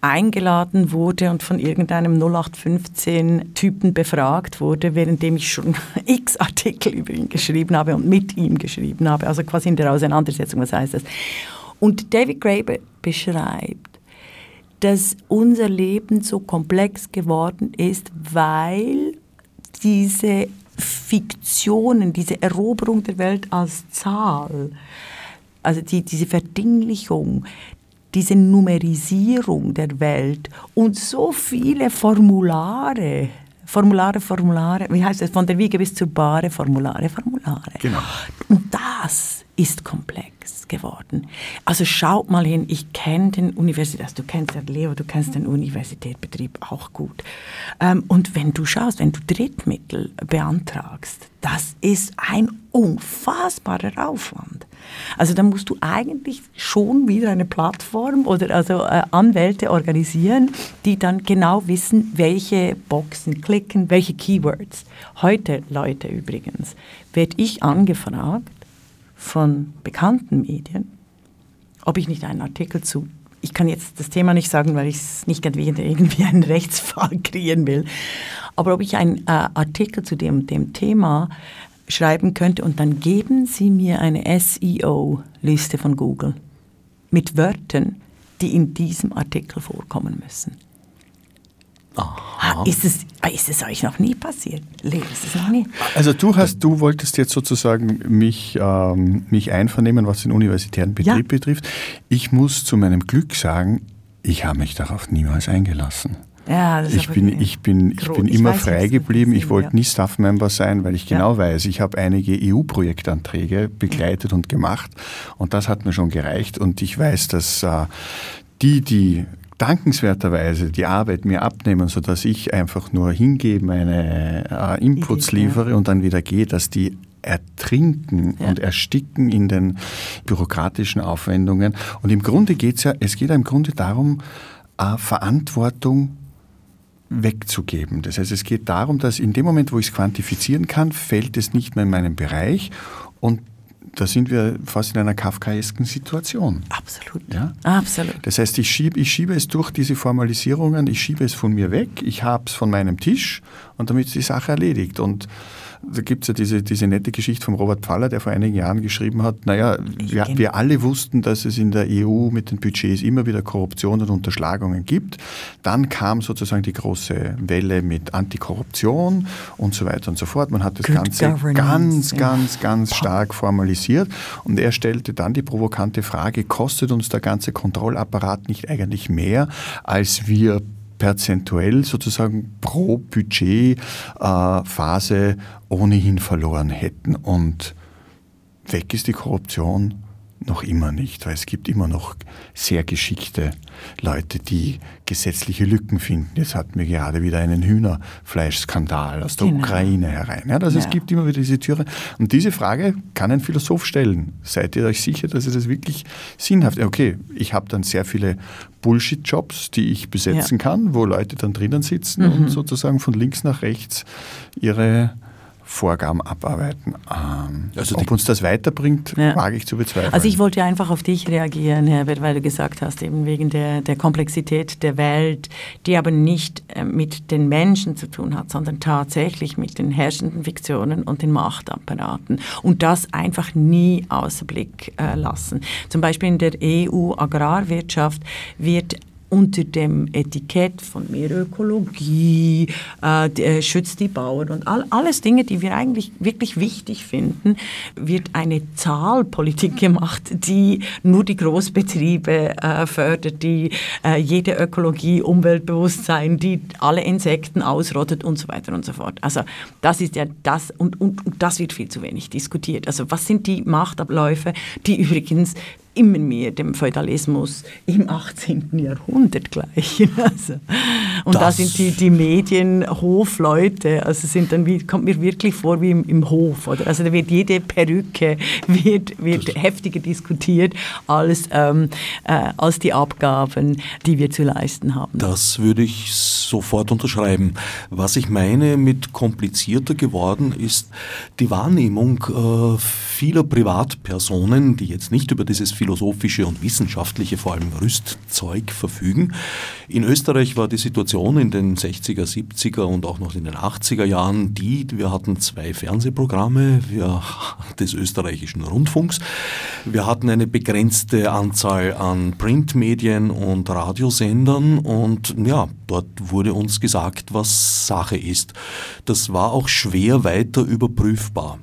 eingeladen wurde und von irgendeinem 0815-Typen befragt wurde, währenddem ich schon x Artikel über ihn geschrieben habe und mit ihm geschrieben habe. Also quasi in der Auseinandersetzung, was heißt das? Und David Graeber beschreibt, dass unser Leben so komplex geworden ist, weil diese Fiktionen, diese Eroberung der Welt als Zahl, also die, diese Verdinglichung, diese Numerisierung der Welt und so viele Formulare, Formulare, Formulare, wie heißt das, von der Wiege bis zur Bahre, Formulare, Formulare. Genau. Und das ist komplex geworden. Also schaut mal hin, ich kenne den Universität, also du kennst ja Leo, du kennst den Universitätsbetrieb auch gut. Ähm, und wenn du schaust, wenn du Drittmittel beantragst, das ist ein unfassbarer Aufwand. Also da musst du eigentlich schon wieder eine Plattform oder also äh, Anwälte organisieren, die dann genau wissen, welche Boxen klicken, welche Keywords. Heute, Leute übrigens, werde ich angefragt von bekannten Medien, ob ich nicht einen Artikel zu ich kann jetzt das Thema nicht sagen, weil ich es nicht irgendwie einen Rechtsfall kreieren will, aber ob ich einen äh, Artikel zu dem, dem Thema schreiben könnte und dann geben Sie mir eine SEO-Liste von Google mit Wörtern, die in diesem Artikel vorkommen müssen. Aha. Ist es, ist es euch noch nie passiert? Ist es noch nie? Also du hast, du wolltest jetzt sozusagen mich, ähm, mich einvernehmen, was den universitären Betrieb ja. betrifft. Ich muss zu meinem Glück sagen, ich habe mich darauf niemals eingelassen. Ja, ich, bin, ich, bin, ich bin ich immer weiß, frei geblieben. Ich wollte ja. nie Staff-Member sein, weil ich genau ja. weiß, ich habe einige EU-Projektanträge begleitet und gemacht und das hat mir schon gereicht und ich weiß, dass äh, die, die dankenswerterweise die Arbeit mir abnehmen, sodass ich einfach nur hingebe, meine äh, Inputs liefere und dann wieder gehe, dass die ertrinken ja. und ersticken in den bürokratischen Aufwendungen. Und im Grunde geht es ja, es geht ja im Grunde darum, äh, Verantwortung wegzugeben. Das heißt, es geht darum, dass in dem Moment, wo ich es quantifizieren kann, fällt es nicht mehr in meinen Bereich und da sind wir fast in einer kafkaesken Situation. Absolut. Ja? Absolut. Das heißt, ich schiebe, ich schiebe es durch diese Formalisierungen, ich schiebe es von mir weg, ich habe es von meinem Tisch und damit ist die Sache erledigt. Und da gibt es ja diese, diese nette Geschichte von Robert Pfaller, der vor einigen Jahren geschrieben hat, naja, wir, wir alle wussten, dass es in der EU mit den Budgets immer wieder Korruption und Unterschlagungen gibt. Dann kam sozusagen die große Welle mit Antikorruption und so weiter und so fort. Man hat das Good Ganze ganz, ja. ganz, ganz stark formalisiert und er stellte dann die provokante Frage, kostet uns der ganze Kontrollapparat nicht eigentlich mehr, als wir perzentuell sozusagen pro Budgetphase äh, ohnehin verloren hätten. Und weg ist die Korruption noch immer nicht, weil es gibt immer noch sehr geschickte Leute, die gesetzliche Lücken finden. Jetzt hatten wir gerade wieder einen Hühnerfleischskandal aus der genau. Ukraine herein. Ja, also ja. es gibt immer wieder diese Türe. Und diese Frage kann ein Philosoph stellen. Seid ihr euch sicher, dass es das wirklich sinnhaft ist? Okay, ich habe dann sehr viele Bullshit-Jobs, die ich besetzen ja. kann, wo Leute dann drinnen sitzen mhm. und sozusagen von links nach rechts ihre Vorgaben abarbeiten. Ähm, also ob uns das weiterbringt, ja. wage ich zu bezweifeln. Also ich wollte einfach auf dich reagieren, Herbert, weil du gesagt hast, eben wegen der, der Komplexität der Welt, die aber nicht äh, mit den Menschen zu tun hat, sondern tatsächlich mit den herrschenden Fiktionen und den Machtapparaten. Und das einfach nie außer Blick äh, lassen. Zum Beispiel in der EU-Agrarwirtschaft wird unter dem Etikett von mehr Ökologie, äh, äh, schützt die Bauern und all, alles Dinge, die wir eigentlich wirklich wichtig finden, wird eine Zahlpolitik gemacht, die nur die Großbetriebe äh, fördert, die äh, jede Ökologie, Umweltbewusstsein, die alle Insekten ausrottet und so weiter und so fort. Also das ist ja das und, und, und das wird viel zu wenig diskutiert. Also was sind die Machtabläufe, die übrigens immer mehr dem Feudalismus im 18. Jahrhundert gleich. Also, und das da sind die, die Medien Hofleute, also sind dann wie, kommt mir wirklich vor wie im, im Hof. Oder? Also da wird jede Perücke wird, wird heftiger diskutiert als, ähm, äh, als die Abgaben, die wir zu leisten haben. Das würde ich sofort unterschreiben. Was ich meine mit komplizierter geworden ist die Wahrnehmung äh, vieler Privatpersonen, die jetzt nicht über dieses philosophische und wissenschaftliche, vor allem Rüstzeug verfügen. In Österreich war die Situation in den 60er, 70er und auch noch in den 80er Jahren die, wir hatten zwei Fernsehprogramme wir, des österreichischen Rundfunks. Wir hatten eine begrenzte Anzahl an Printmedien und Radiosendern und ja, dort wurde uns gesagt, was Sache ist. Das war auch schwer weiter überprüfbar.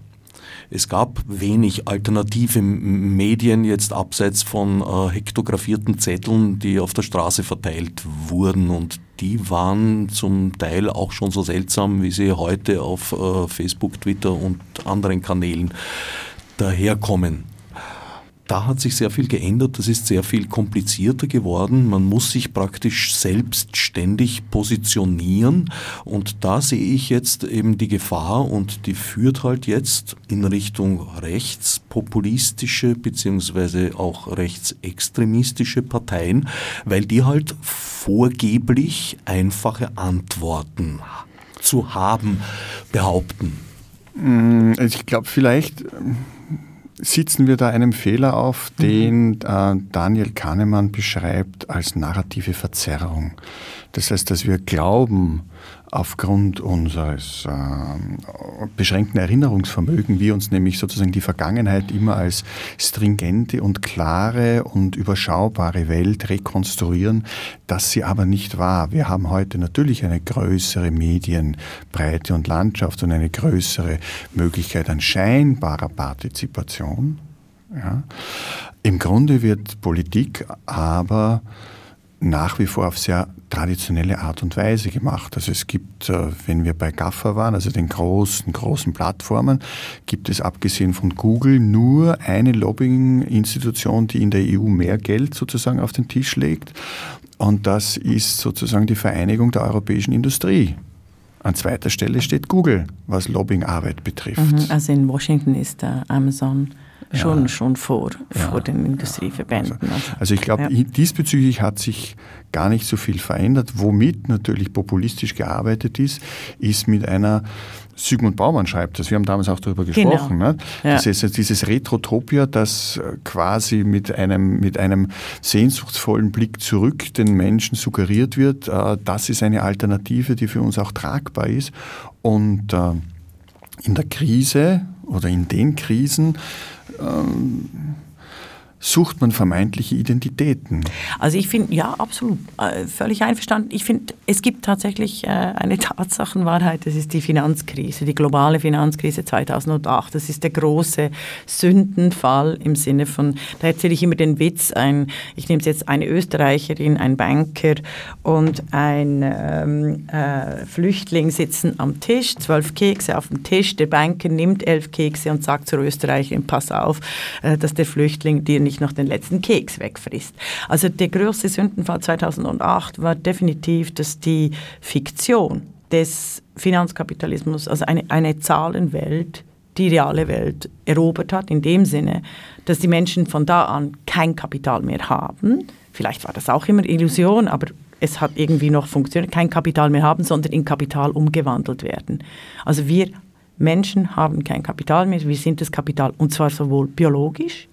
Es gab wenig alternative Medien jetzt abseits von äh, hektografierten Zetteln, die auf der Straße verteilt wurden. Und die waren zum Teil auch schon so seltsam, wie sie heute auf äh, Facebook, Twitter und anderen Kanälen daherkommen da hat sich sehr viel geändert, das ist sehr viel komplizierter geworden. Man muss sich praktisch selbstständig positionieren und da sehe ich jetzt eben die Gefahr und die führt halt jetzt in Richtung rechtspopulistische beziehungsweise auch rechtsextremistische Parteien, weil die halt vorgeblich einfache Antworten zu haben behaupten. Mm, ich glaube vielleicht sitzen wir da einem Fehler auf, den mhm. äh, Daniel Kahnemann beschreibt als narrative Verzerrung. Das heißt, dass wir glauben, aufgrund unseres äh, beschränkten Erinnerungsvermögens, wir uns nämlich sozusagen die Vergangenheit immer als stringente und klare und überschaubare Welt rekonstruieren, dass sie aber nicht war. Wir haben heute natürlich eine größere Medienbreite und Landschaft und eine größere Möglichkeit an scheinbarer Partizipation. Ja. Im Grunde wird Politik aber nach wie vor auf sehr traditionelle Art und Weise gemacht. Also es gibt, äh, wenn wir bei GAFA waren, also den großen, großen Plattformen, gibt es abgesehen von Google nur eine Lobbying-Institution, die in der EU mehr Geld sozusagen auf den Tisch legt. Und das ist sozusagen die Vereinigung der europäischen Industrie. An zweiter Stelle steht Google, was Lobbyingarbeit betrifft. Mhm, also in Washington ist der Amazon schon, ja. schon vor, ja. vor den Industrieverbänden. Also, also ich glaube, ja. diesbezüglich hat sich gar nicht so viel verändert. Womit natürlich populistisch gearbeitet ist, ist mit einer Sigmund Baumann schreibt das, wir haben damals auch darüber genau. gesprochen. Genau. Ne? Das ist dieses Retrotopia, das quasi mit einem, mit einem sehnsuchtsvollen Blick zurück den Menschen suggeriert wird, äh, das ist eine Alternative, die für uns auch tragbar ist. Und äh, in der Krise oder in den Krisen ähm, sucht man vermeintliche Identitäten. Also ich finde, ja, absolut, äh, völlig einverstanden. Ich finde, es gibt tatsächlich äh, eine Tatsachenwahrheit, das ist die Finanzkrise, die globale Finanzkrise 2008. Das ist der große Sündenfall im Sinne von, da erzähle ich immer den Witz, ein, ich nehme jetzt eine Österreicherin, ein Banker und ein ähm, äh, Flüchtling sitzen am Tisch, zwölf Kekse auf dem Tisch, der Banker nimmt elf Kekse und sagt zur Österreicherin, pass auf, äh, dass der Flüchtling dir nicht nicht noch den letzten Keks wegfrisst. Also der größte Sündenfall 2008 war definitiv, dass die Fiktion des Finanzkapitalismus, also eine, eine Zahlenwelt, die reale Welt erobert hat, in dem Sinne, dass die Menschen von da an kein Kapital mehr haben. Vielleicht war das auch immer Illusion, aber es hat irgendwie noch funktioniert, kein Kapital mehr haben, sondern in Kapital umgewandelt werden. Also wir Menschen haben kein Kapital mehr, wir sind das Kapital und zwar sowohl biologisch,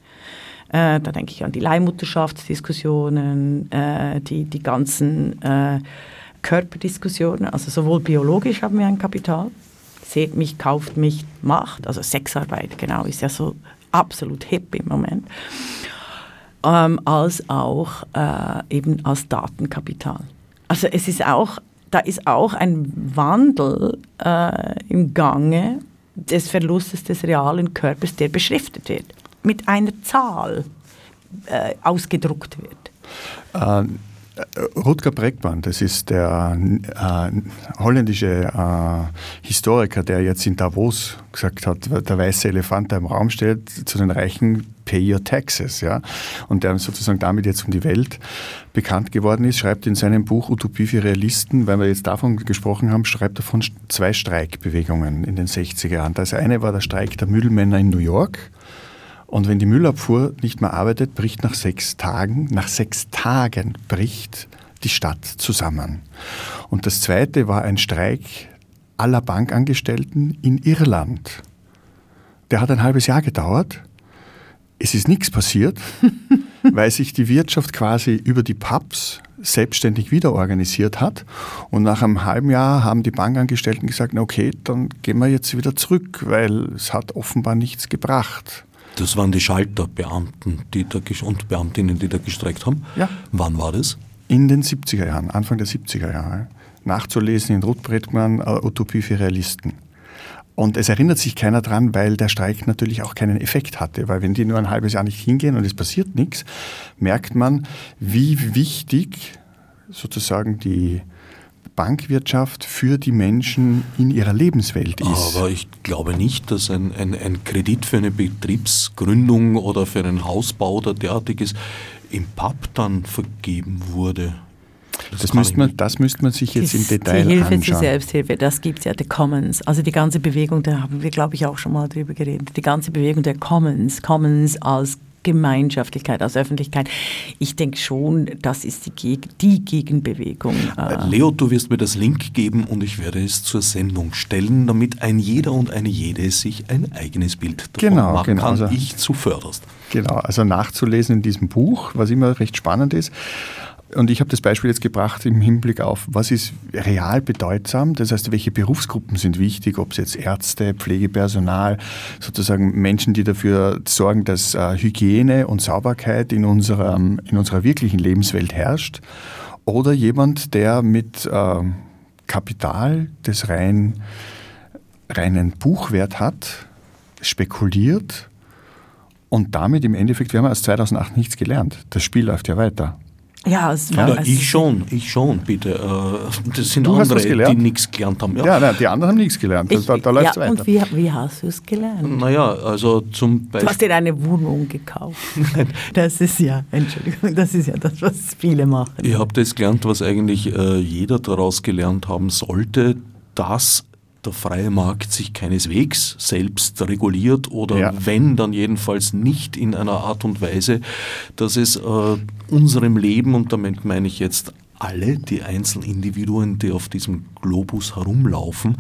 äh, da denke ich an die Leihmutterschaftsdiskussionen, äh, die, die ganzen äh, Körperdiskussionen. Also sowohl biologisch haben wir ein Kapital, seht mich, kauft mich, macht. Also Sexarbeit, genau, ist ja so absolut hip im Moment. Ähm, als auch äh, eben als Datenkapital. Also es ist auch, da ist auch ein Wandel äh, im Gange des Verlustes des realen Körpers, der beschriftet wird mit einer Zahl äh, ausgedruckt wird? Ähm. Rutger Breckmann, das ist der äh, holländische äh, Historiker, der jetzt in Davos gesagt hat, der weiße Elefant, der im Raum steht, zu den Reichen, pay your taxes. Ja? Und der sozusagen damit jetzt um die Welt bekannt geworden ist, schreibt in seinem Buch Utopie für Realisten, weil wir jetzt davon gesprochen haben, schreibt er von zwei Streikbewegungen in den 60er Jahren. Das eine war der Streik der Müllmänner in New York und wenn die Müllabfuhr nicht mehr arbeitet, bricht nach sechs Tagen, nach sechs Tagen bricht die Stadt zusammen. Und das zweite war ein Streik aller Bankangestellten in Irland. Der hat ein halbes Jahr gedauert. Es ist nichts passiert, weil sich die Wirtschaft quasi über die Pubs selbstständig wieder organisiert hat. Und nach einem halben Jahr haben die Bankangestellten gesagt, okay, dann gehen wir jetzt wieder zurück, weil es hat offenbar nichts gebracht. Das waren die Schalterbeamten die da, und Beamtinnen, die da gestreikt haben. Ja. Wann war das? In den 70er Jahren, Anfang der 70er Jahre. Nachzulesen in Ruth Bredmann, äh, Utopie für Realisten. Und es erinnert sich keiner dran, weil der Streik natürlich auch keinen Effekt hatte. Weil wenn die nur ein halbes Jahr nicht hingehen und es passiert nichts, merkt man, wie wichtig sozusagen die Bankwirtschaft für die Menschen in ihrer Lebenswelt ist. Aber ich glaube nicht, dass ein, ein, ein Kredit für eine Betriebsgründung oder für einen Hausbau oder derartiges im Pub dann vergeben wurde. Das, das müsste, man, das müsste man sich jetzt im Detail anschauen. Die Hilfe anschauen. zur Selbsthilfe, das gibt es ja, die Commons. Also die ganze Bewegung, da haben wir, glaube ich, auch schon mal drüber geredet. Die ganze Bewegung der Commons, Commons als Gemeinschaftlichkeit, als Öffentlichkeit. Ich denke schon, das ist die, Geg die Gegenbewegung. Äh, Leo, du wirst mir das Link geben und ich werde es zur Sendung stellen, damit ein jeder und eine jede sich ein eigenes Bild davon genau, machen genau. kann. Also, ich zuförderst. Genau, also nachzulesen in diesem Buch, was immer recht spannend ist. Und ich habe das Beispiel jetzt gebracht im Hinblick auf, was ist real bedeutsam, das heißt, welche Berufsgruppen sind wichtig, ob es jetzt Ärzte, Pflegepersonal, sozusagen Menschen, die dafür sorgen, dass äh, Hygiene und Sauberkeit in unserer, in unserer wirklichen Lebenswelt herrscht, oder jemand, der mit äh, Kapital, das rein, reinen Buchwert hat, spekuliert und damit im Endeffekt, wir haben aus 2008 nichts gelernt. Das Spiel läuft ja weiter. Ja, es war, ja, also ich schon, ich schon, bitte. Äh, das sind du andere, die nichts gelernt haben. Ja, ja nein, die anderen haben nichts gelernt. Ich, da da läuft ja, weiter. Und wie, wie hast du es gelernt? Naja, also zum Beispiel. Du hast dir eine Wohnung gekauft. das ist ja, Entschuldigung, das ist ja das, was viele machen. Ich habe das gelernt, was eigentlich äh, jeder daraus gelernt haben sollte, dass der freie Markt sich keineswegs selbst reguliert oder ja. wenn, dann jedenfalls nicht in einer Art und Weise, dass es äh, unserem Leben, und damit meine ich jetzt alle die Einzelindividuen, die auf diesem Globus herumlaufen,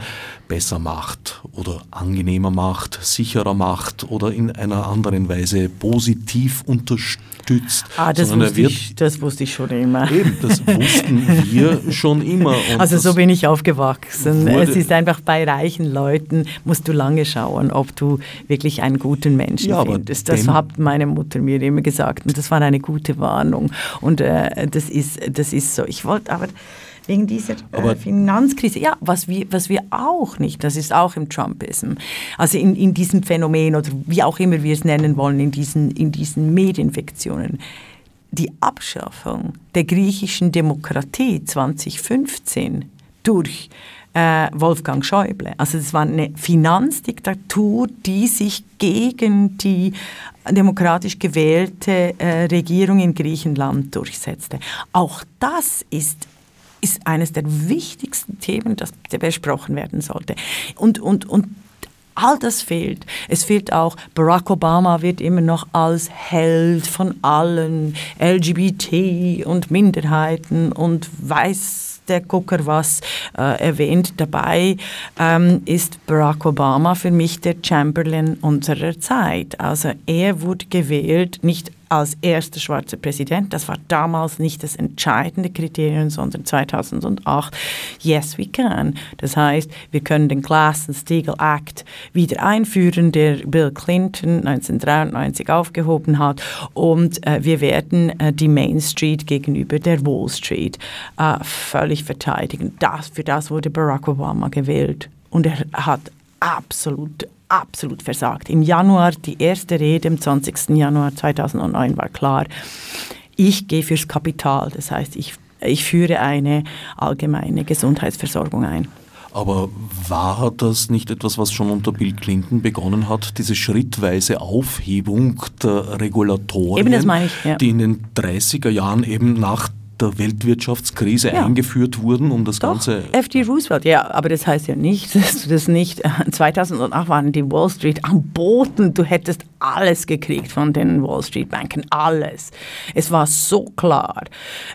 besser macht oder angenehmer macht, sicherer macht oder in einer anderen Weise positiv unterstützt. Ah, das, wusste ich, das wusste ich schon immer. Eben, das wussten wir schon immer. Also so bin ich aufgewachsen. Es ist einfach bei reichen Leuten, musst du lange schauen, ob du wirklich einen guten Menschen ja, findest. Das hat meine Mutter mir immer gesagt und das war eine gute Warnung. Und äh, das, ist, das ist so. Ich wollte aber wegen dieser äh, Finanzkrise. Ja, was wir, was wir auch nicht, das ist auch im Trumpism, also in, in diesem Phänomen oder wie auch immer wir es nennen wollen, in diesen, in diesen Medienfiktionen. Die Abschaffung der griechischen Demokratie 2015 durch äh, Wolfgang Schäuble. Also es war eine Finanzdiktatur, die sich gegen die demokratisch gewählte äh, Regierung in Griechenland durchsetzte. Auch das ist ist eines der wichtigsten Themen, das besprochen werden sollte. Und, und, und all das fehlt. Es fehlt auch, Barack Obama wird immer noch als Held von allen LGBT und Minderheiten und weiß der Gucker was äh, erwähnt. Dabei ähm, ist Barack Obama für mich der Chamberlain unserer Zeit. Also er wurde gewählt nicht als erster schwarzer Präsident. Das war damals nicht das entscheidende Kriterium, sondern 2008, yes, we can. Das heißt, wir können den Glass-Steagall Act wieder einführen, der Bill Clinton 1993 aufgehoben hat und äh, wir werden äh, die Main Street gegenüber der Wall Street äh, völlig verteidigen. Das, für das wurde Barack Obama gewählt und er hat absolut absolut versagt. Im Januar, die erste Rede am 20. Januar 2009 war klar, ich gehe fürs Kapital. Das heißt, ich, ich führe eine allgemeine Gesundheitsversorgung ein. Aber war das nicht etwas, was schon unter Bill Clinton begonnen hat, diese schrittweise Aufhebung der Regulatorien, ich, ja. die in den 30er Jahren eben nach der Weltwirtschaftskrise ja. eingeführt wurden, um das Doch, Ganze. FD Roosevelt, ja, aber das heißt ja nicht, dass du das nicht. 2008 äh, waren die Wall Street am Boden. Du hättest alles gekriegt von den Wall Street Banken, alles. Es war so klar.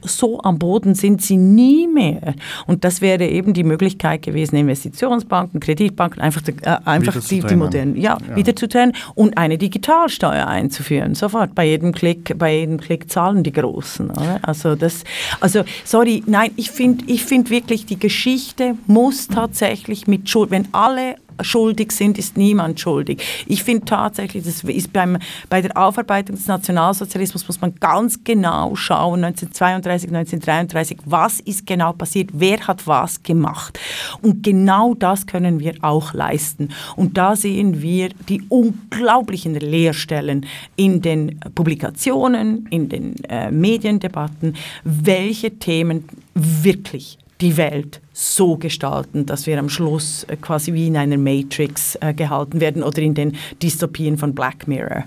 So am Boden sind sie nie mehr. Und das wäre eben die Möglichkeit gewesen, Investitionsbanken, Kreditbanken, einfach, äh, einfach die, die modernen, ja, ja. wieder zu trennen und eine Digitalsteuer einzuführen. Sofort bei jedem Klick, bei jedem Klick zahlen die Großen. Oder? Also das, also sorry, nein, ich finde ich find wirklich, die Geschichte muss tatsächlich mit Schuld, wenn alle schuldig sind, ist niemand schuldig. Ich finde tatsächlich, das ist beim, bei der Aufarbeitung des Nationalsozialismus muss man ganz genau schauen, 1932, 1933, was ist genau passiert, wer hat was gemacht. Und genau das können wir auch leisten. Und da sehen wir die unglaublichen Leerstellen in den Publikationen, in den äh, Mediendebatten, welche Themen wirklich die Welt so gestalten, dass wir am Schluss äh, quasi wie in einer Matrix äh, gehalten werden oder in den Dystopien von Black Mirror.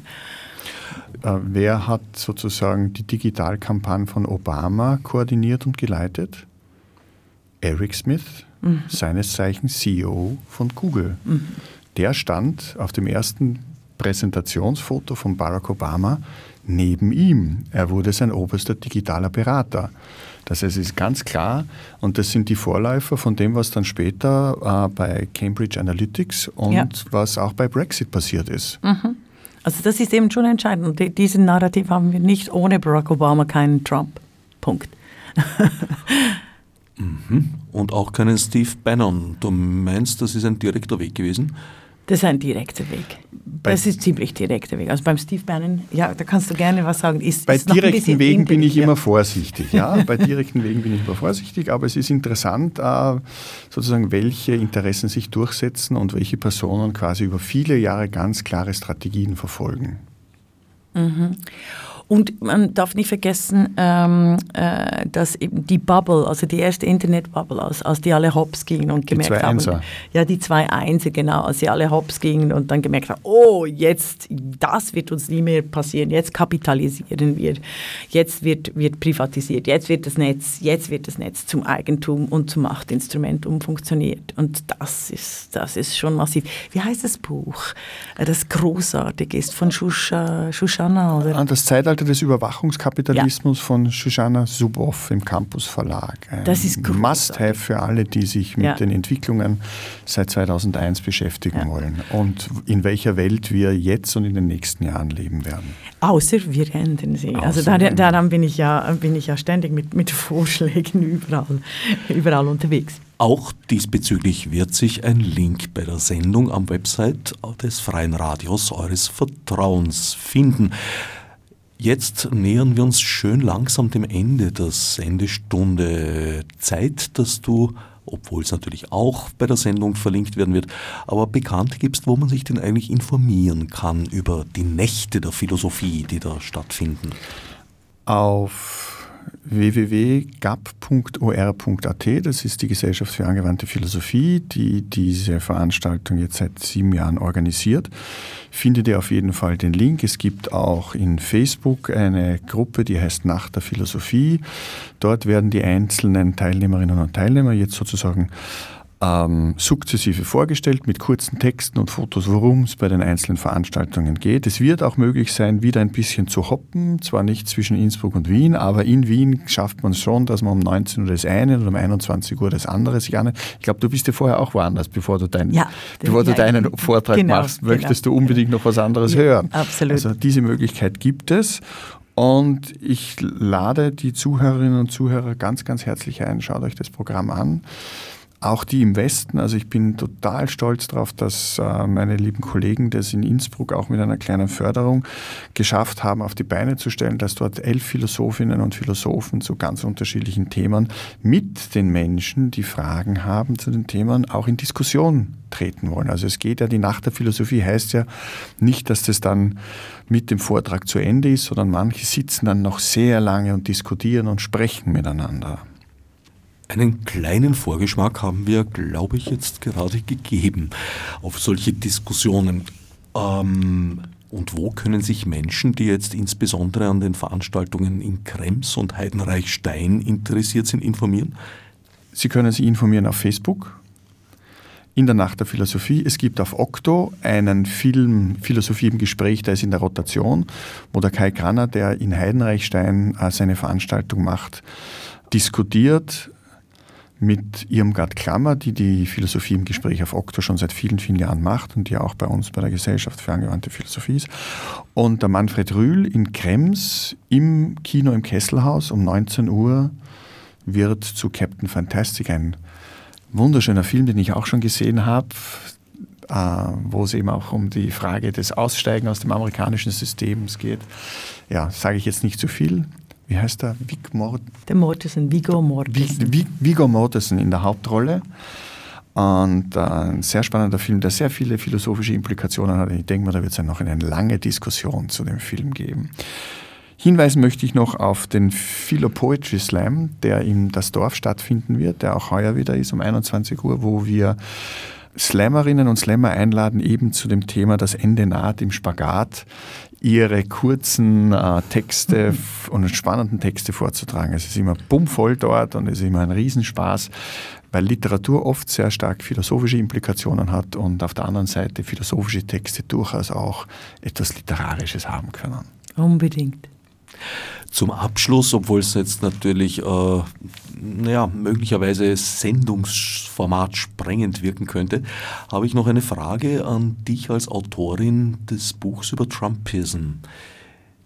Äh, wer hat sozusagen die Digitalkampagne von Obama koordiniert und geleitet? Eric Smith, mhm. seines Zeichens CEO von Google. Mhm. Der stand auf dem ersten Präsentationsfoto von Barack Obama neben ihm. Er wurde sein oberster digitaler Berater. Das heißt, es ist ganz klar, und das sind die Vorläufer von dem, was dann später äh, bei Cambridge Analytics und ja. was auch bei Brexit passiert ist. Mhm. Also das ist eben schon entscheidend. Und diesen Narrativ haben wir nicht ohne Barack Obama keinen Trump. Punkt. mhm. Und auch keinen Steve Bannon. Du meinst, das ist ein direkter Weg gewesen? Das ist ein direkter Weg. Bei das ist ziemlich direkter Weg. Also beim Steve Bannon, ja, da kannst du gerne was sagen. Ist, bei ist direkten Wegen bin ich immer vorsichtig. Ja, bei direkten Wegen bin ich immer vorsichtig, aber es ist interessant, äh, sozusagen, welche Interessen sich durchsetzen und welche Personen quasi über viele Jahre ganz klare Strategien verfolgen. Mhm. Und man darf nicht vergessen, ähm, äh, dass eben die Bubble, also die erste Internet-Bubble, als, als die alle hops gingen und gemerkt die zwei haben, Einser. ja die zwei Einser, genau, als sie alle hops gingen und dann gemerkt haben, oh, jetzt, das wird uns nie mehr passieren, jetzt kapitalisieren wir, jetzt wird, wird privatisiert, jetzt wird das Netz, jetzt wird das Netz zum Eigentum und zum Machtinstrument umfunktioniert und das ist, das ist schon massiv. Wie heißt das Buch, das großartig ist von Shusha, Shoshana? Oder? Ah, das Zeitalter Zeitalter des Überwachungskapitalismus ja. von Shoshana Zuboff im Campus Verlag. Ein das ist großartig. Must-have für alle, die sich mit ja. den Entwicklungen seit 2001 beschäftigen ja. wollen und in welcher Welt wir jetzt und in den nächsten Jahren leben werden. Außer wir ändern sie. Also Außer also daran bin ich ja, bin ich ja ständig mit, mit Vorschlägen überall, überall unterwegs. Auch diesbezüglich wird sich ein Link bei der Sendung am Website des Freien Radios eures Vertrauens finden. Jetzt nähern wir uns schön langsam dem Ende der Sendestunde. Zeit, dass du, obwohl es natürlich auch bei der Sendung verlinkt werden wird, aber bekannt gibst, wo man sich denn eigentlich informieren kann über die Nächte der Philosophie, die da stattfinden. Auf www.gap.or.at, das ist die Gesellschaft für angewandte Philosophie, die diese Veranstaltung jetzt seit sieben Jahren organisiert. Findet ihr auf jeden Fall den Link. Es gibt auch in Facebook eine Gruppe, die heißt Nacht der Philosophie. Dort werden die einzelnen Teilnehmerinnen und Teilnehmer jetzt sozusagen ähm, sukzessive vorgestellt mit kurzen Texten und Fotos, worum es bei den einzelnen Veranstaltungen geht. Es wird auch möglich sein, wieder ein bisschen zu hoppen, zwar nicht zwischen Innsbruck und Wien, aber in Wien schafft man es schon, dass man um 19 Uhr das eine und um 21 Uhr das andere sich anhört. Ich glaube, du bist ja vorher auch woanders, bevor du, dein, ja, bevor du deinen Vortrag genau, machst, möchtest genau. du unbedingt noch was anderes ja, hören. Absolut. Also diese Möglichkeit gibt es. Und ich lade die Zuhörerinnen und Zuhörer ganz, ganz herzlich ein. Schaut euch das Programm an auch die im Westen. Also ich bin total stolz darauf, dass äh, meine lieben Kollegen das in Innsbruck auch mit einer kleinen Förderung geschafft haben, auf die Beine zu stellen, dass dort elf Philosophinnen und Philosophen zu ganz unterschiedlichen Themen mit den Menschen, die Fragen haben zu den Themen, auch in Diskussion treten wollen. Also es geht ja, die Nacht der Philosophie heißt ja nicht, dass das dann mit dem Vortrag zu Ende ist, sondern manche sitzen dann noch sehr lange und diskutieren und sprechen miteinander. Einen kleinen Vorgeschmack haben wir, glaube ich, jetzt gerade gegeben auf solche Diskussionen. Ähm, und wo können sich Menschen, die jetzt insbesondere an den Veranstaltungen in Krems und Heidenreichstein interessiert sind, informieren? Sie können sich informieren auf Facebook, in der Nacht der Philosophie. Es gibt auf Okto einen Film Philosophie im Gespräch, der ist in der Rotation, wo der Kai Granner, der in Heidenreichstein äh, seine Veranstaltung macht, diskutiert mit Irmgard Klammer, die die Philosophie im Gespräch auf Okto schon seit vielen, vielen Jahren macht und die auch bei uns bei der Gesellschaft für angewandte Philosophie ist. Und der Manfred Rühl in Krems im Kino im Kesselhaus um 19 Uhr wird zu Captain Fantastic ein wunderschöner Film, den ich auch schon gesehen habe, äh, wo es eben auch um die Frage des Aussteigen aus dem amerikanischen System geht. Ja, sage ich jetzt nicht zu viel wie heißt der? Vic Mort der Mortensen, Viggo Mortensen. Viggo Mortensen in der Hauptrolle. Und äh, ein sehr spannender Film, der sehr viele philosophische Implikationen hat. Ich denke mal, da wird es ja noch eine lange Diskussion zu dem Film geben. Hinweisen möchte ich noch auf den Philo Poetry Slam, der in das Dorf stattfinden wird, der auch heuer wieder ist um 21 Uhr, wo wir Slammerinnen und Slammer einladen, eben zu dem Thema Das Ende naht im Spagat ihre kurzen äh, Texte mhm. und spannenden Texte vorzutragen. Es ist immer bummvoll dort und es ist immer ein Riesenspaß, weil Literatur oft sehr stark philosophische Implikationen hat und auf der anderen Seite philosophische Texte durchaus auch etwas Literarisches haben können. Unbedingt. Zum Abschluss, obwohl es jetzt natürlich äh, naja, möglicherweise Sendungsformat sprengend wirken könnte, habe ich noch eine Frage an dich als Autorin des Buchs über Trumpism.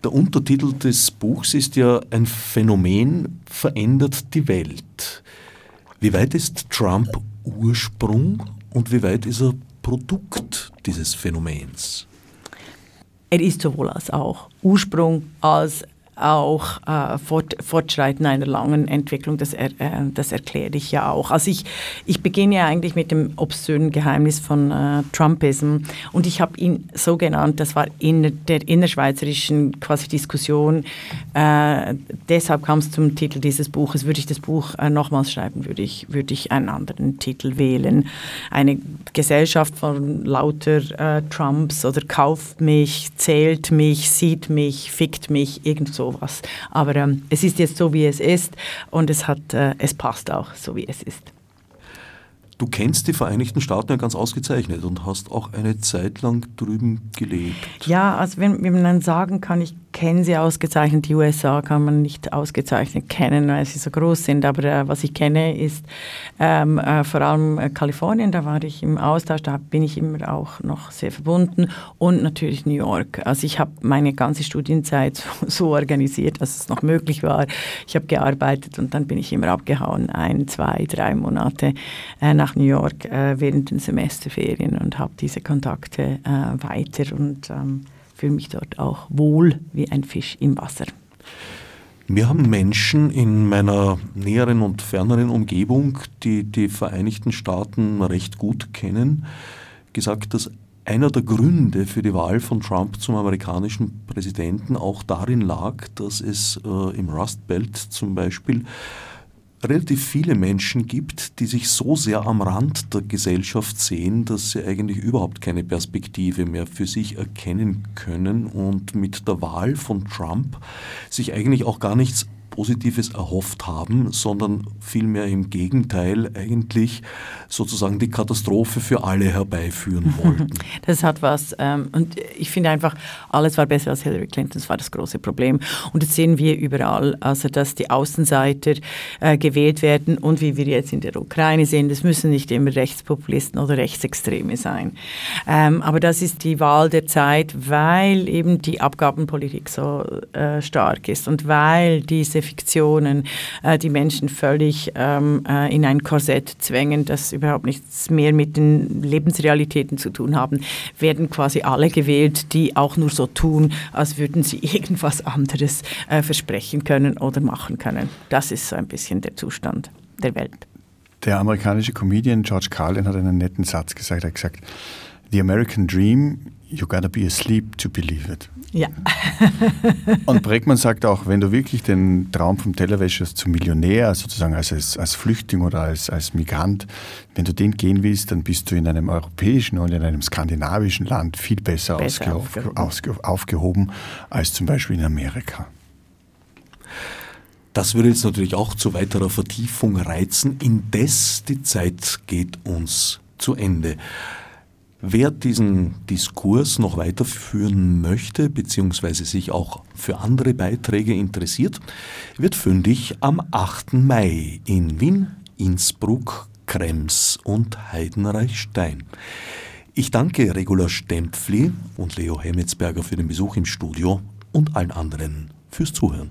Der Untertitel des Buchs ist ja ein Phänomen verändert die Welt. Wie weit ist Trump Ursprung und wie weit ist er Produkt dieses Phänomens? Er ist sowohl als auch Ursprung als auch äh, Fort, Fortschreiten einer langen Entwicklung, das, er, äh, das erkläre ich ja auch. Also ich, ich beginne ja eigentlich mit dem obszönen Geheimnis von äh, Trumpism und ich habe ihn so genannt, das war in der innerschweizerischen quasi Diskussion, äh, deshalb kam es zum Titel dieses Buches, würde ich das Buch äh, nochmals schreiben, würde ich, würde ich einen anderen Titel wählen. Eine Gesellschaft von lauter äh, Trumps oder kauft mich, zählt mich, sieht mich, fickt mich, irgend so sowas. Aber ähm, es ist jetzt so, wie es ist und es, hat, äh, es passt auch so, wie es ist. Du kennst die Vereinigten Staaten ja ganz ausgezeichnet und hast auch eine Zeit lang drüben gelebt. Ja, also wenn, wenn man dann sagen kann, ich kenne sie ausgezeichnet. Die USA kann man nicht ausgezeichnet kennen, weil sie so groß sind. Aber äh, was ich kenne, ist ähm, äh, vor allem äh, Kalifornien. Da war ich im Austausch, da bin ich immer auch noch sehr verbunden. Und natürlich New York. Also ich habe meine ganze Studienzeit so, so, organisiert, dass es noch möglich war. Ich habe gearbeitet und dann bin ich immer abgehauen, ein, zwei, drei Monate äh, nach New York äh, während den Semesterferien und habe diese Kontakte äh, weiter und ähm, fühle mich dort auch wohl wie ein Fisch im Wasser. Wir haben Menschen in meiner näheren und ferneren Umgebung, die die Vereinigten Staaten recht gut kennen, gesagt, dass einer der Gründe für die Wahl von Trump zum amerikanischen Präsidenten auch darin lag, dass es äh, im Rust Belt zum Beispiel relativ viele Menschen gibt, die sich so sehr am Rand der Gesellschaft sehen, dass sie eigentlich überhaupt keine Perspektive mehr für sich erkennen können und mit der Wahl von Trump sich eigentlich auch gar nichts Positives erhofft haben, sondern vielmehr im Gegenteil eigentlich sozusagen die Katastrophe für alle herbeiführen wollten. Das hat was. Ähm, und ich finde einfach, alles war besser als Hillary Clinton. Das war das große Problem. Und das sehen wir überall. Also, dass die Außenseiter äh, gewählt werden und wie wir jetzt in der Ukraine sehen, das müssen nicht immer Rechtspopulisten oder Rechtsextreme sein. Ähm, aber das ist die Wahl der Zeit, weil eben die Abgabenpolitik so äh, stark ist und weil diese Fiktionen äh, die Menschen völlig ähm, äh, in ein Korsett zwängen, das überhaupt nichts mehr mit den Lebensrealitäten zu tun haben, werden quasi alle gewählt, die auch nur so tun, als würden sie irgendwas anderes äh, versprechen können oder machen können. Das ist so ein bisschen der Zustand der Welt. Der amerikanische Comedian George Carlin hat einen netten Satz gesagt. Er hat gesagt, The American Dream, you gotta be asleep to believe it. Ja. Und Breckmann sagt auch, wenn du wirklich den Traum vom Tellerwäscher zum Millionär, sozusagen als, als, Flüchtling oder als, als Migrant, wenn du den gehen willst, dann bist du in einem europäischen und in einem skandinavischen Land viel besser, besser aufgehoben. Ausge, aufgehoben als zum Beispiel in Amerika. Das würde jetzt natürlich auch zu weiterer Vertiefung reizen. Indes die Zeit geht uns zu Ende. Wer diesen Diskurs noch weiterführen möchte, beziehungsweise sich auch für andere Beiträge interessiert, wird fündig am 8. Mai in Wien, Innsbruck, Krems und Heidenreichstein. Ich danke Regula Stempfli und Leo Hemmetsberger für den Besuch im Studio und allen anderen fürs Zuhören